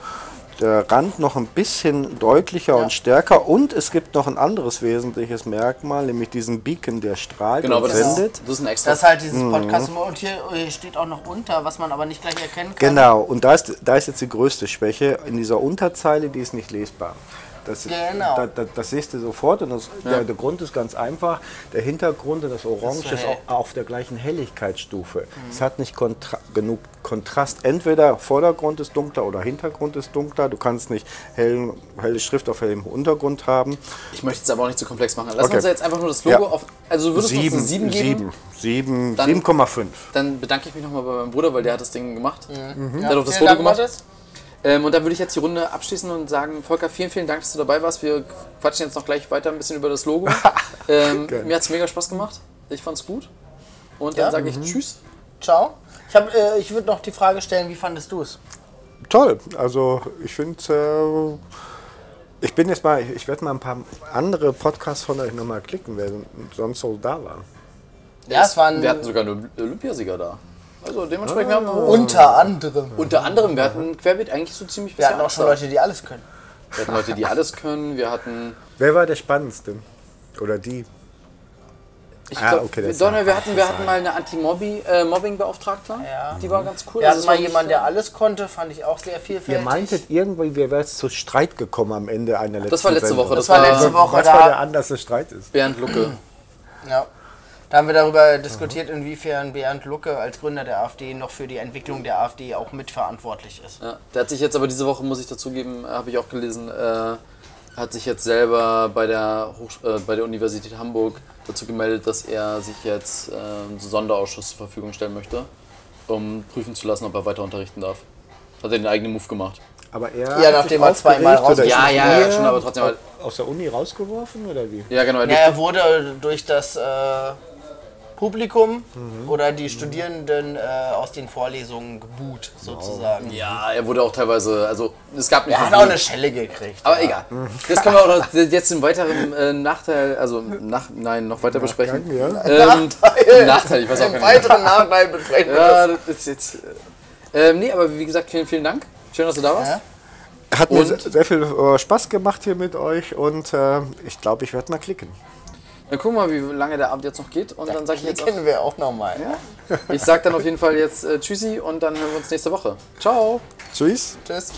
der Rand noch ein bisschen deutlicher und stärker und es gibt noch ein anderes wesentliches Merkmal, nämlich diesen Beacon, der strahlt
Genau,
und
das ist,
sendet.
das ist ein extra.
Das ist halt dieses Podcast. Und hier, hier steht auch noch unter, was man aber nicht gleich erkennen kann.
Genau, und da ist, da ist jetzt die größte Schwäche. In dieser Unterzeile, die ist nicht lesbar. Das,
Genau.
da, da, das siehst du sofort und das, der, der Grund ist ganz einfach. Der Hintergrund und das Orange
Ist so
ist auch auf der gleichen Helligkeitsstufe. Es hat nicht kontra genug Kontrast. Entweder Vordergrund ist dunkler oder Hintergrund ist dunkler. Du kannst nicht hell, helle Schrift auf hellem Untergrund haben.
Ich möchte es aber auch nicht zu komplex machen. Lass
Okay.
uns jetzt einfach nur das Logo
Ja.
auf. Also du würdest uns eine 7 geben.
Sieben, sieben,
Dann-
7,5.
Dann bedanke ich mich nochmal bei meinem Bruder, weil der hat das Ding gemacht.
Mhm.
Der hat auch das
Vielen
Foto
Dank,
gemacht.
Mathis.
Ähm, und dann würde ich jetzt die Runde abschließen und sagen, Volker, vielen, vielen Dank, dass du dabei warst. Wir quatschen jetzt noch gleich weiter ein bisschen über das Logo. ähm, mir hat es mega Spaß gemacht. Ich fand es gut. Und dann
Ja?
sage ich Tschüss.
Ciao. Ich, hab, äh, ich würde noch die Frage stellen, wie fandest du es?
Toll. Also ich finde, äh, ich bin jetzt mal, ich werde mal ein paar andere Podcasts von euch nochmal klicken, wer sonst so da war.
Ja, es waren
Wir hatten sogar einen Olympiasieger da. Also dementsprechend wir haben wir
unter anderem.
unter anderem, wir hatten Querbeet eigentlich so ziemlich
Wir hatten auch schon
Leute.
Die alles können.
Wir hatten Leute, die alles können. Wir hatten.
Wer war der spannendste? Oder die?
Ich
Ah,
glaub,
okay,
wir,
das
Donner, wir hatten, wir hatten mal eine Anti-Mobbing-Beauftragte.
Ja.
Die war ganz cool.
Wir
Also
hatten mal jemanden, der
äh,
alles konnte, fand ich auch sehr vielfältig.
Ihr meintet irgendwie, wir wären zu Streit gekommen am Ende einer letzten
Das war letzte. Woche.
Das war letzte Woche,
Was war der Anlass des Streites?
Bernd Lucke.
Ja. Da haben wir darüber diskutiert, inwiefern Bernd Lucke als Gründer der AfD noch für die Entwicklung der AfD auch mitverantwortlich ist.
Ja, der hat sich jetzt aber diese Woche, muss ich dazugeben, habe ich auch gelesen, äh, hat sich jetzt selber bei der, Hochsch äh, bei der Universität Hamburg dazu gemeldet, dass er sich jetzt äh, einen Sonderausschuss zur Verfügung stellen möchte, um prüfen zu lassen, ob er weiter unterrichten darf. Hat er den eigenen Move gemacht.
Aber er
Ja, nachdem er zweimal
oder
Ja, ja,
er
ja, schon, aber trotzdem halt-
Aus der Uni rausgeworfen oder wie?
Ja, genau.
Ja, er wurde durch das, äh, Publikum oder die Studierenden äh, aus den Vorlesungen geboot, sozusagen.
Ja, er wurde auch teilweise, also es gab nicht
Er hat auch eine Schelle gekriegt.
Aber egal. Das können wir auch noch jetzt im weiteren äh, Nachteil, also nach, nein, noch weiter besprechen.
ja.
Ähm,
Nachteil.
Nachteil, ich weiß auch
Im
nicht.
weiteren Nachteil besprechen
Ja, das. ist jetzt. Äh, ähm, nee, aber wie gesagt, vielen, vielen Dank. Schön, dass du da warst.
Ja.
Hat mir
Und?
sehr, sehr viel äh, Spaß gemacht hier mit euch und äh, ich glaube, ich werde mal klicken.
Dann gucken wir mal, wie lange der Abend jetzt noch geht. Und dann sage ich jetzt auch,
kennen wir auch nochmal.
ich sag dann auf jeden Fall jetzt äh, Tschüssi und dann hören wir uns nächste Woche. Ciao.
Tschüss.
Tschüss.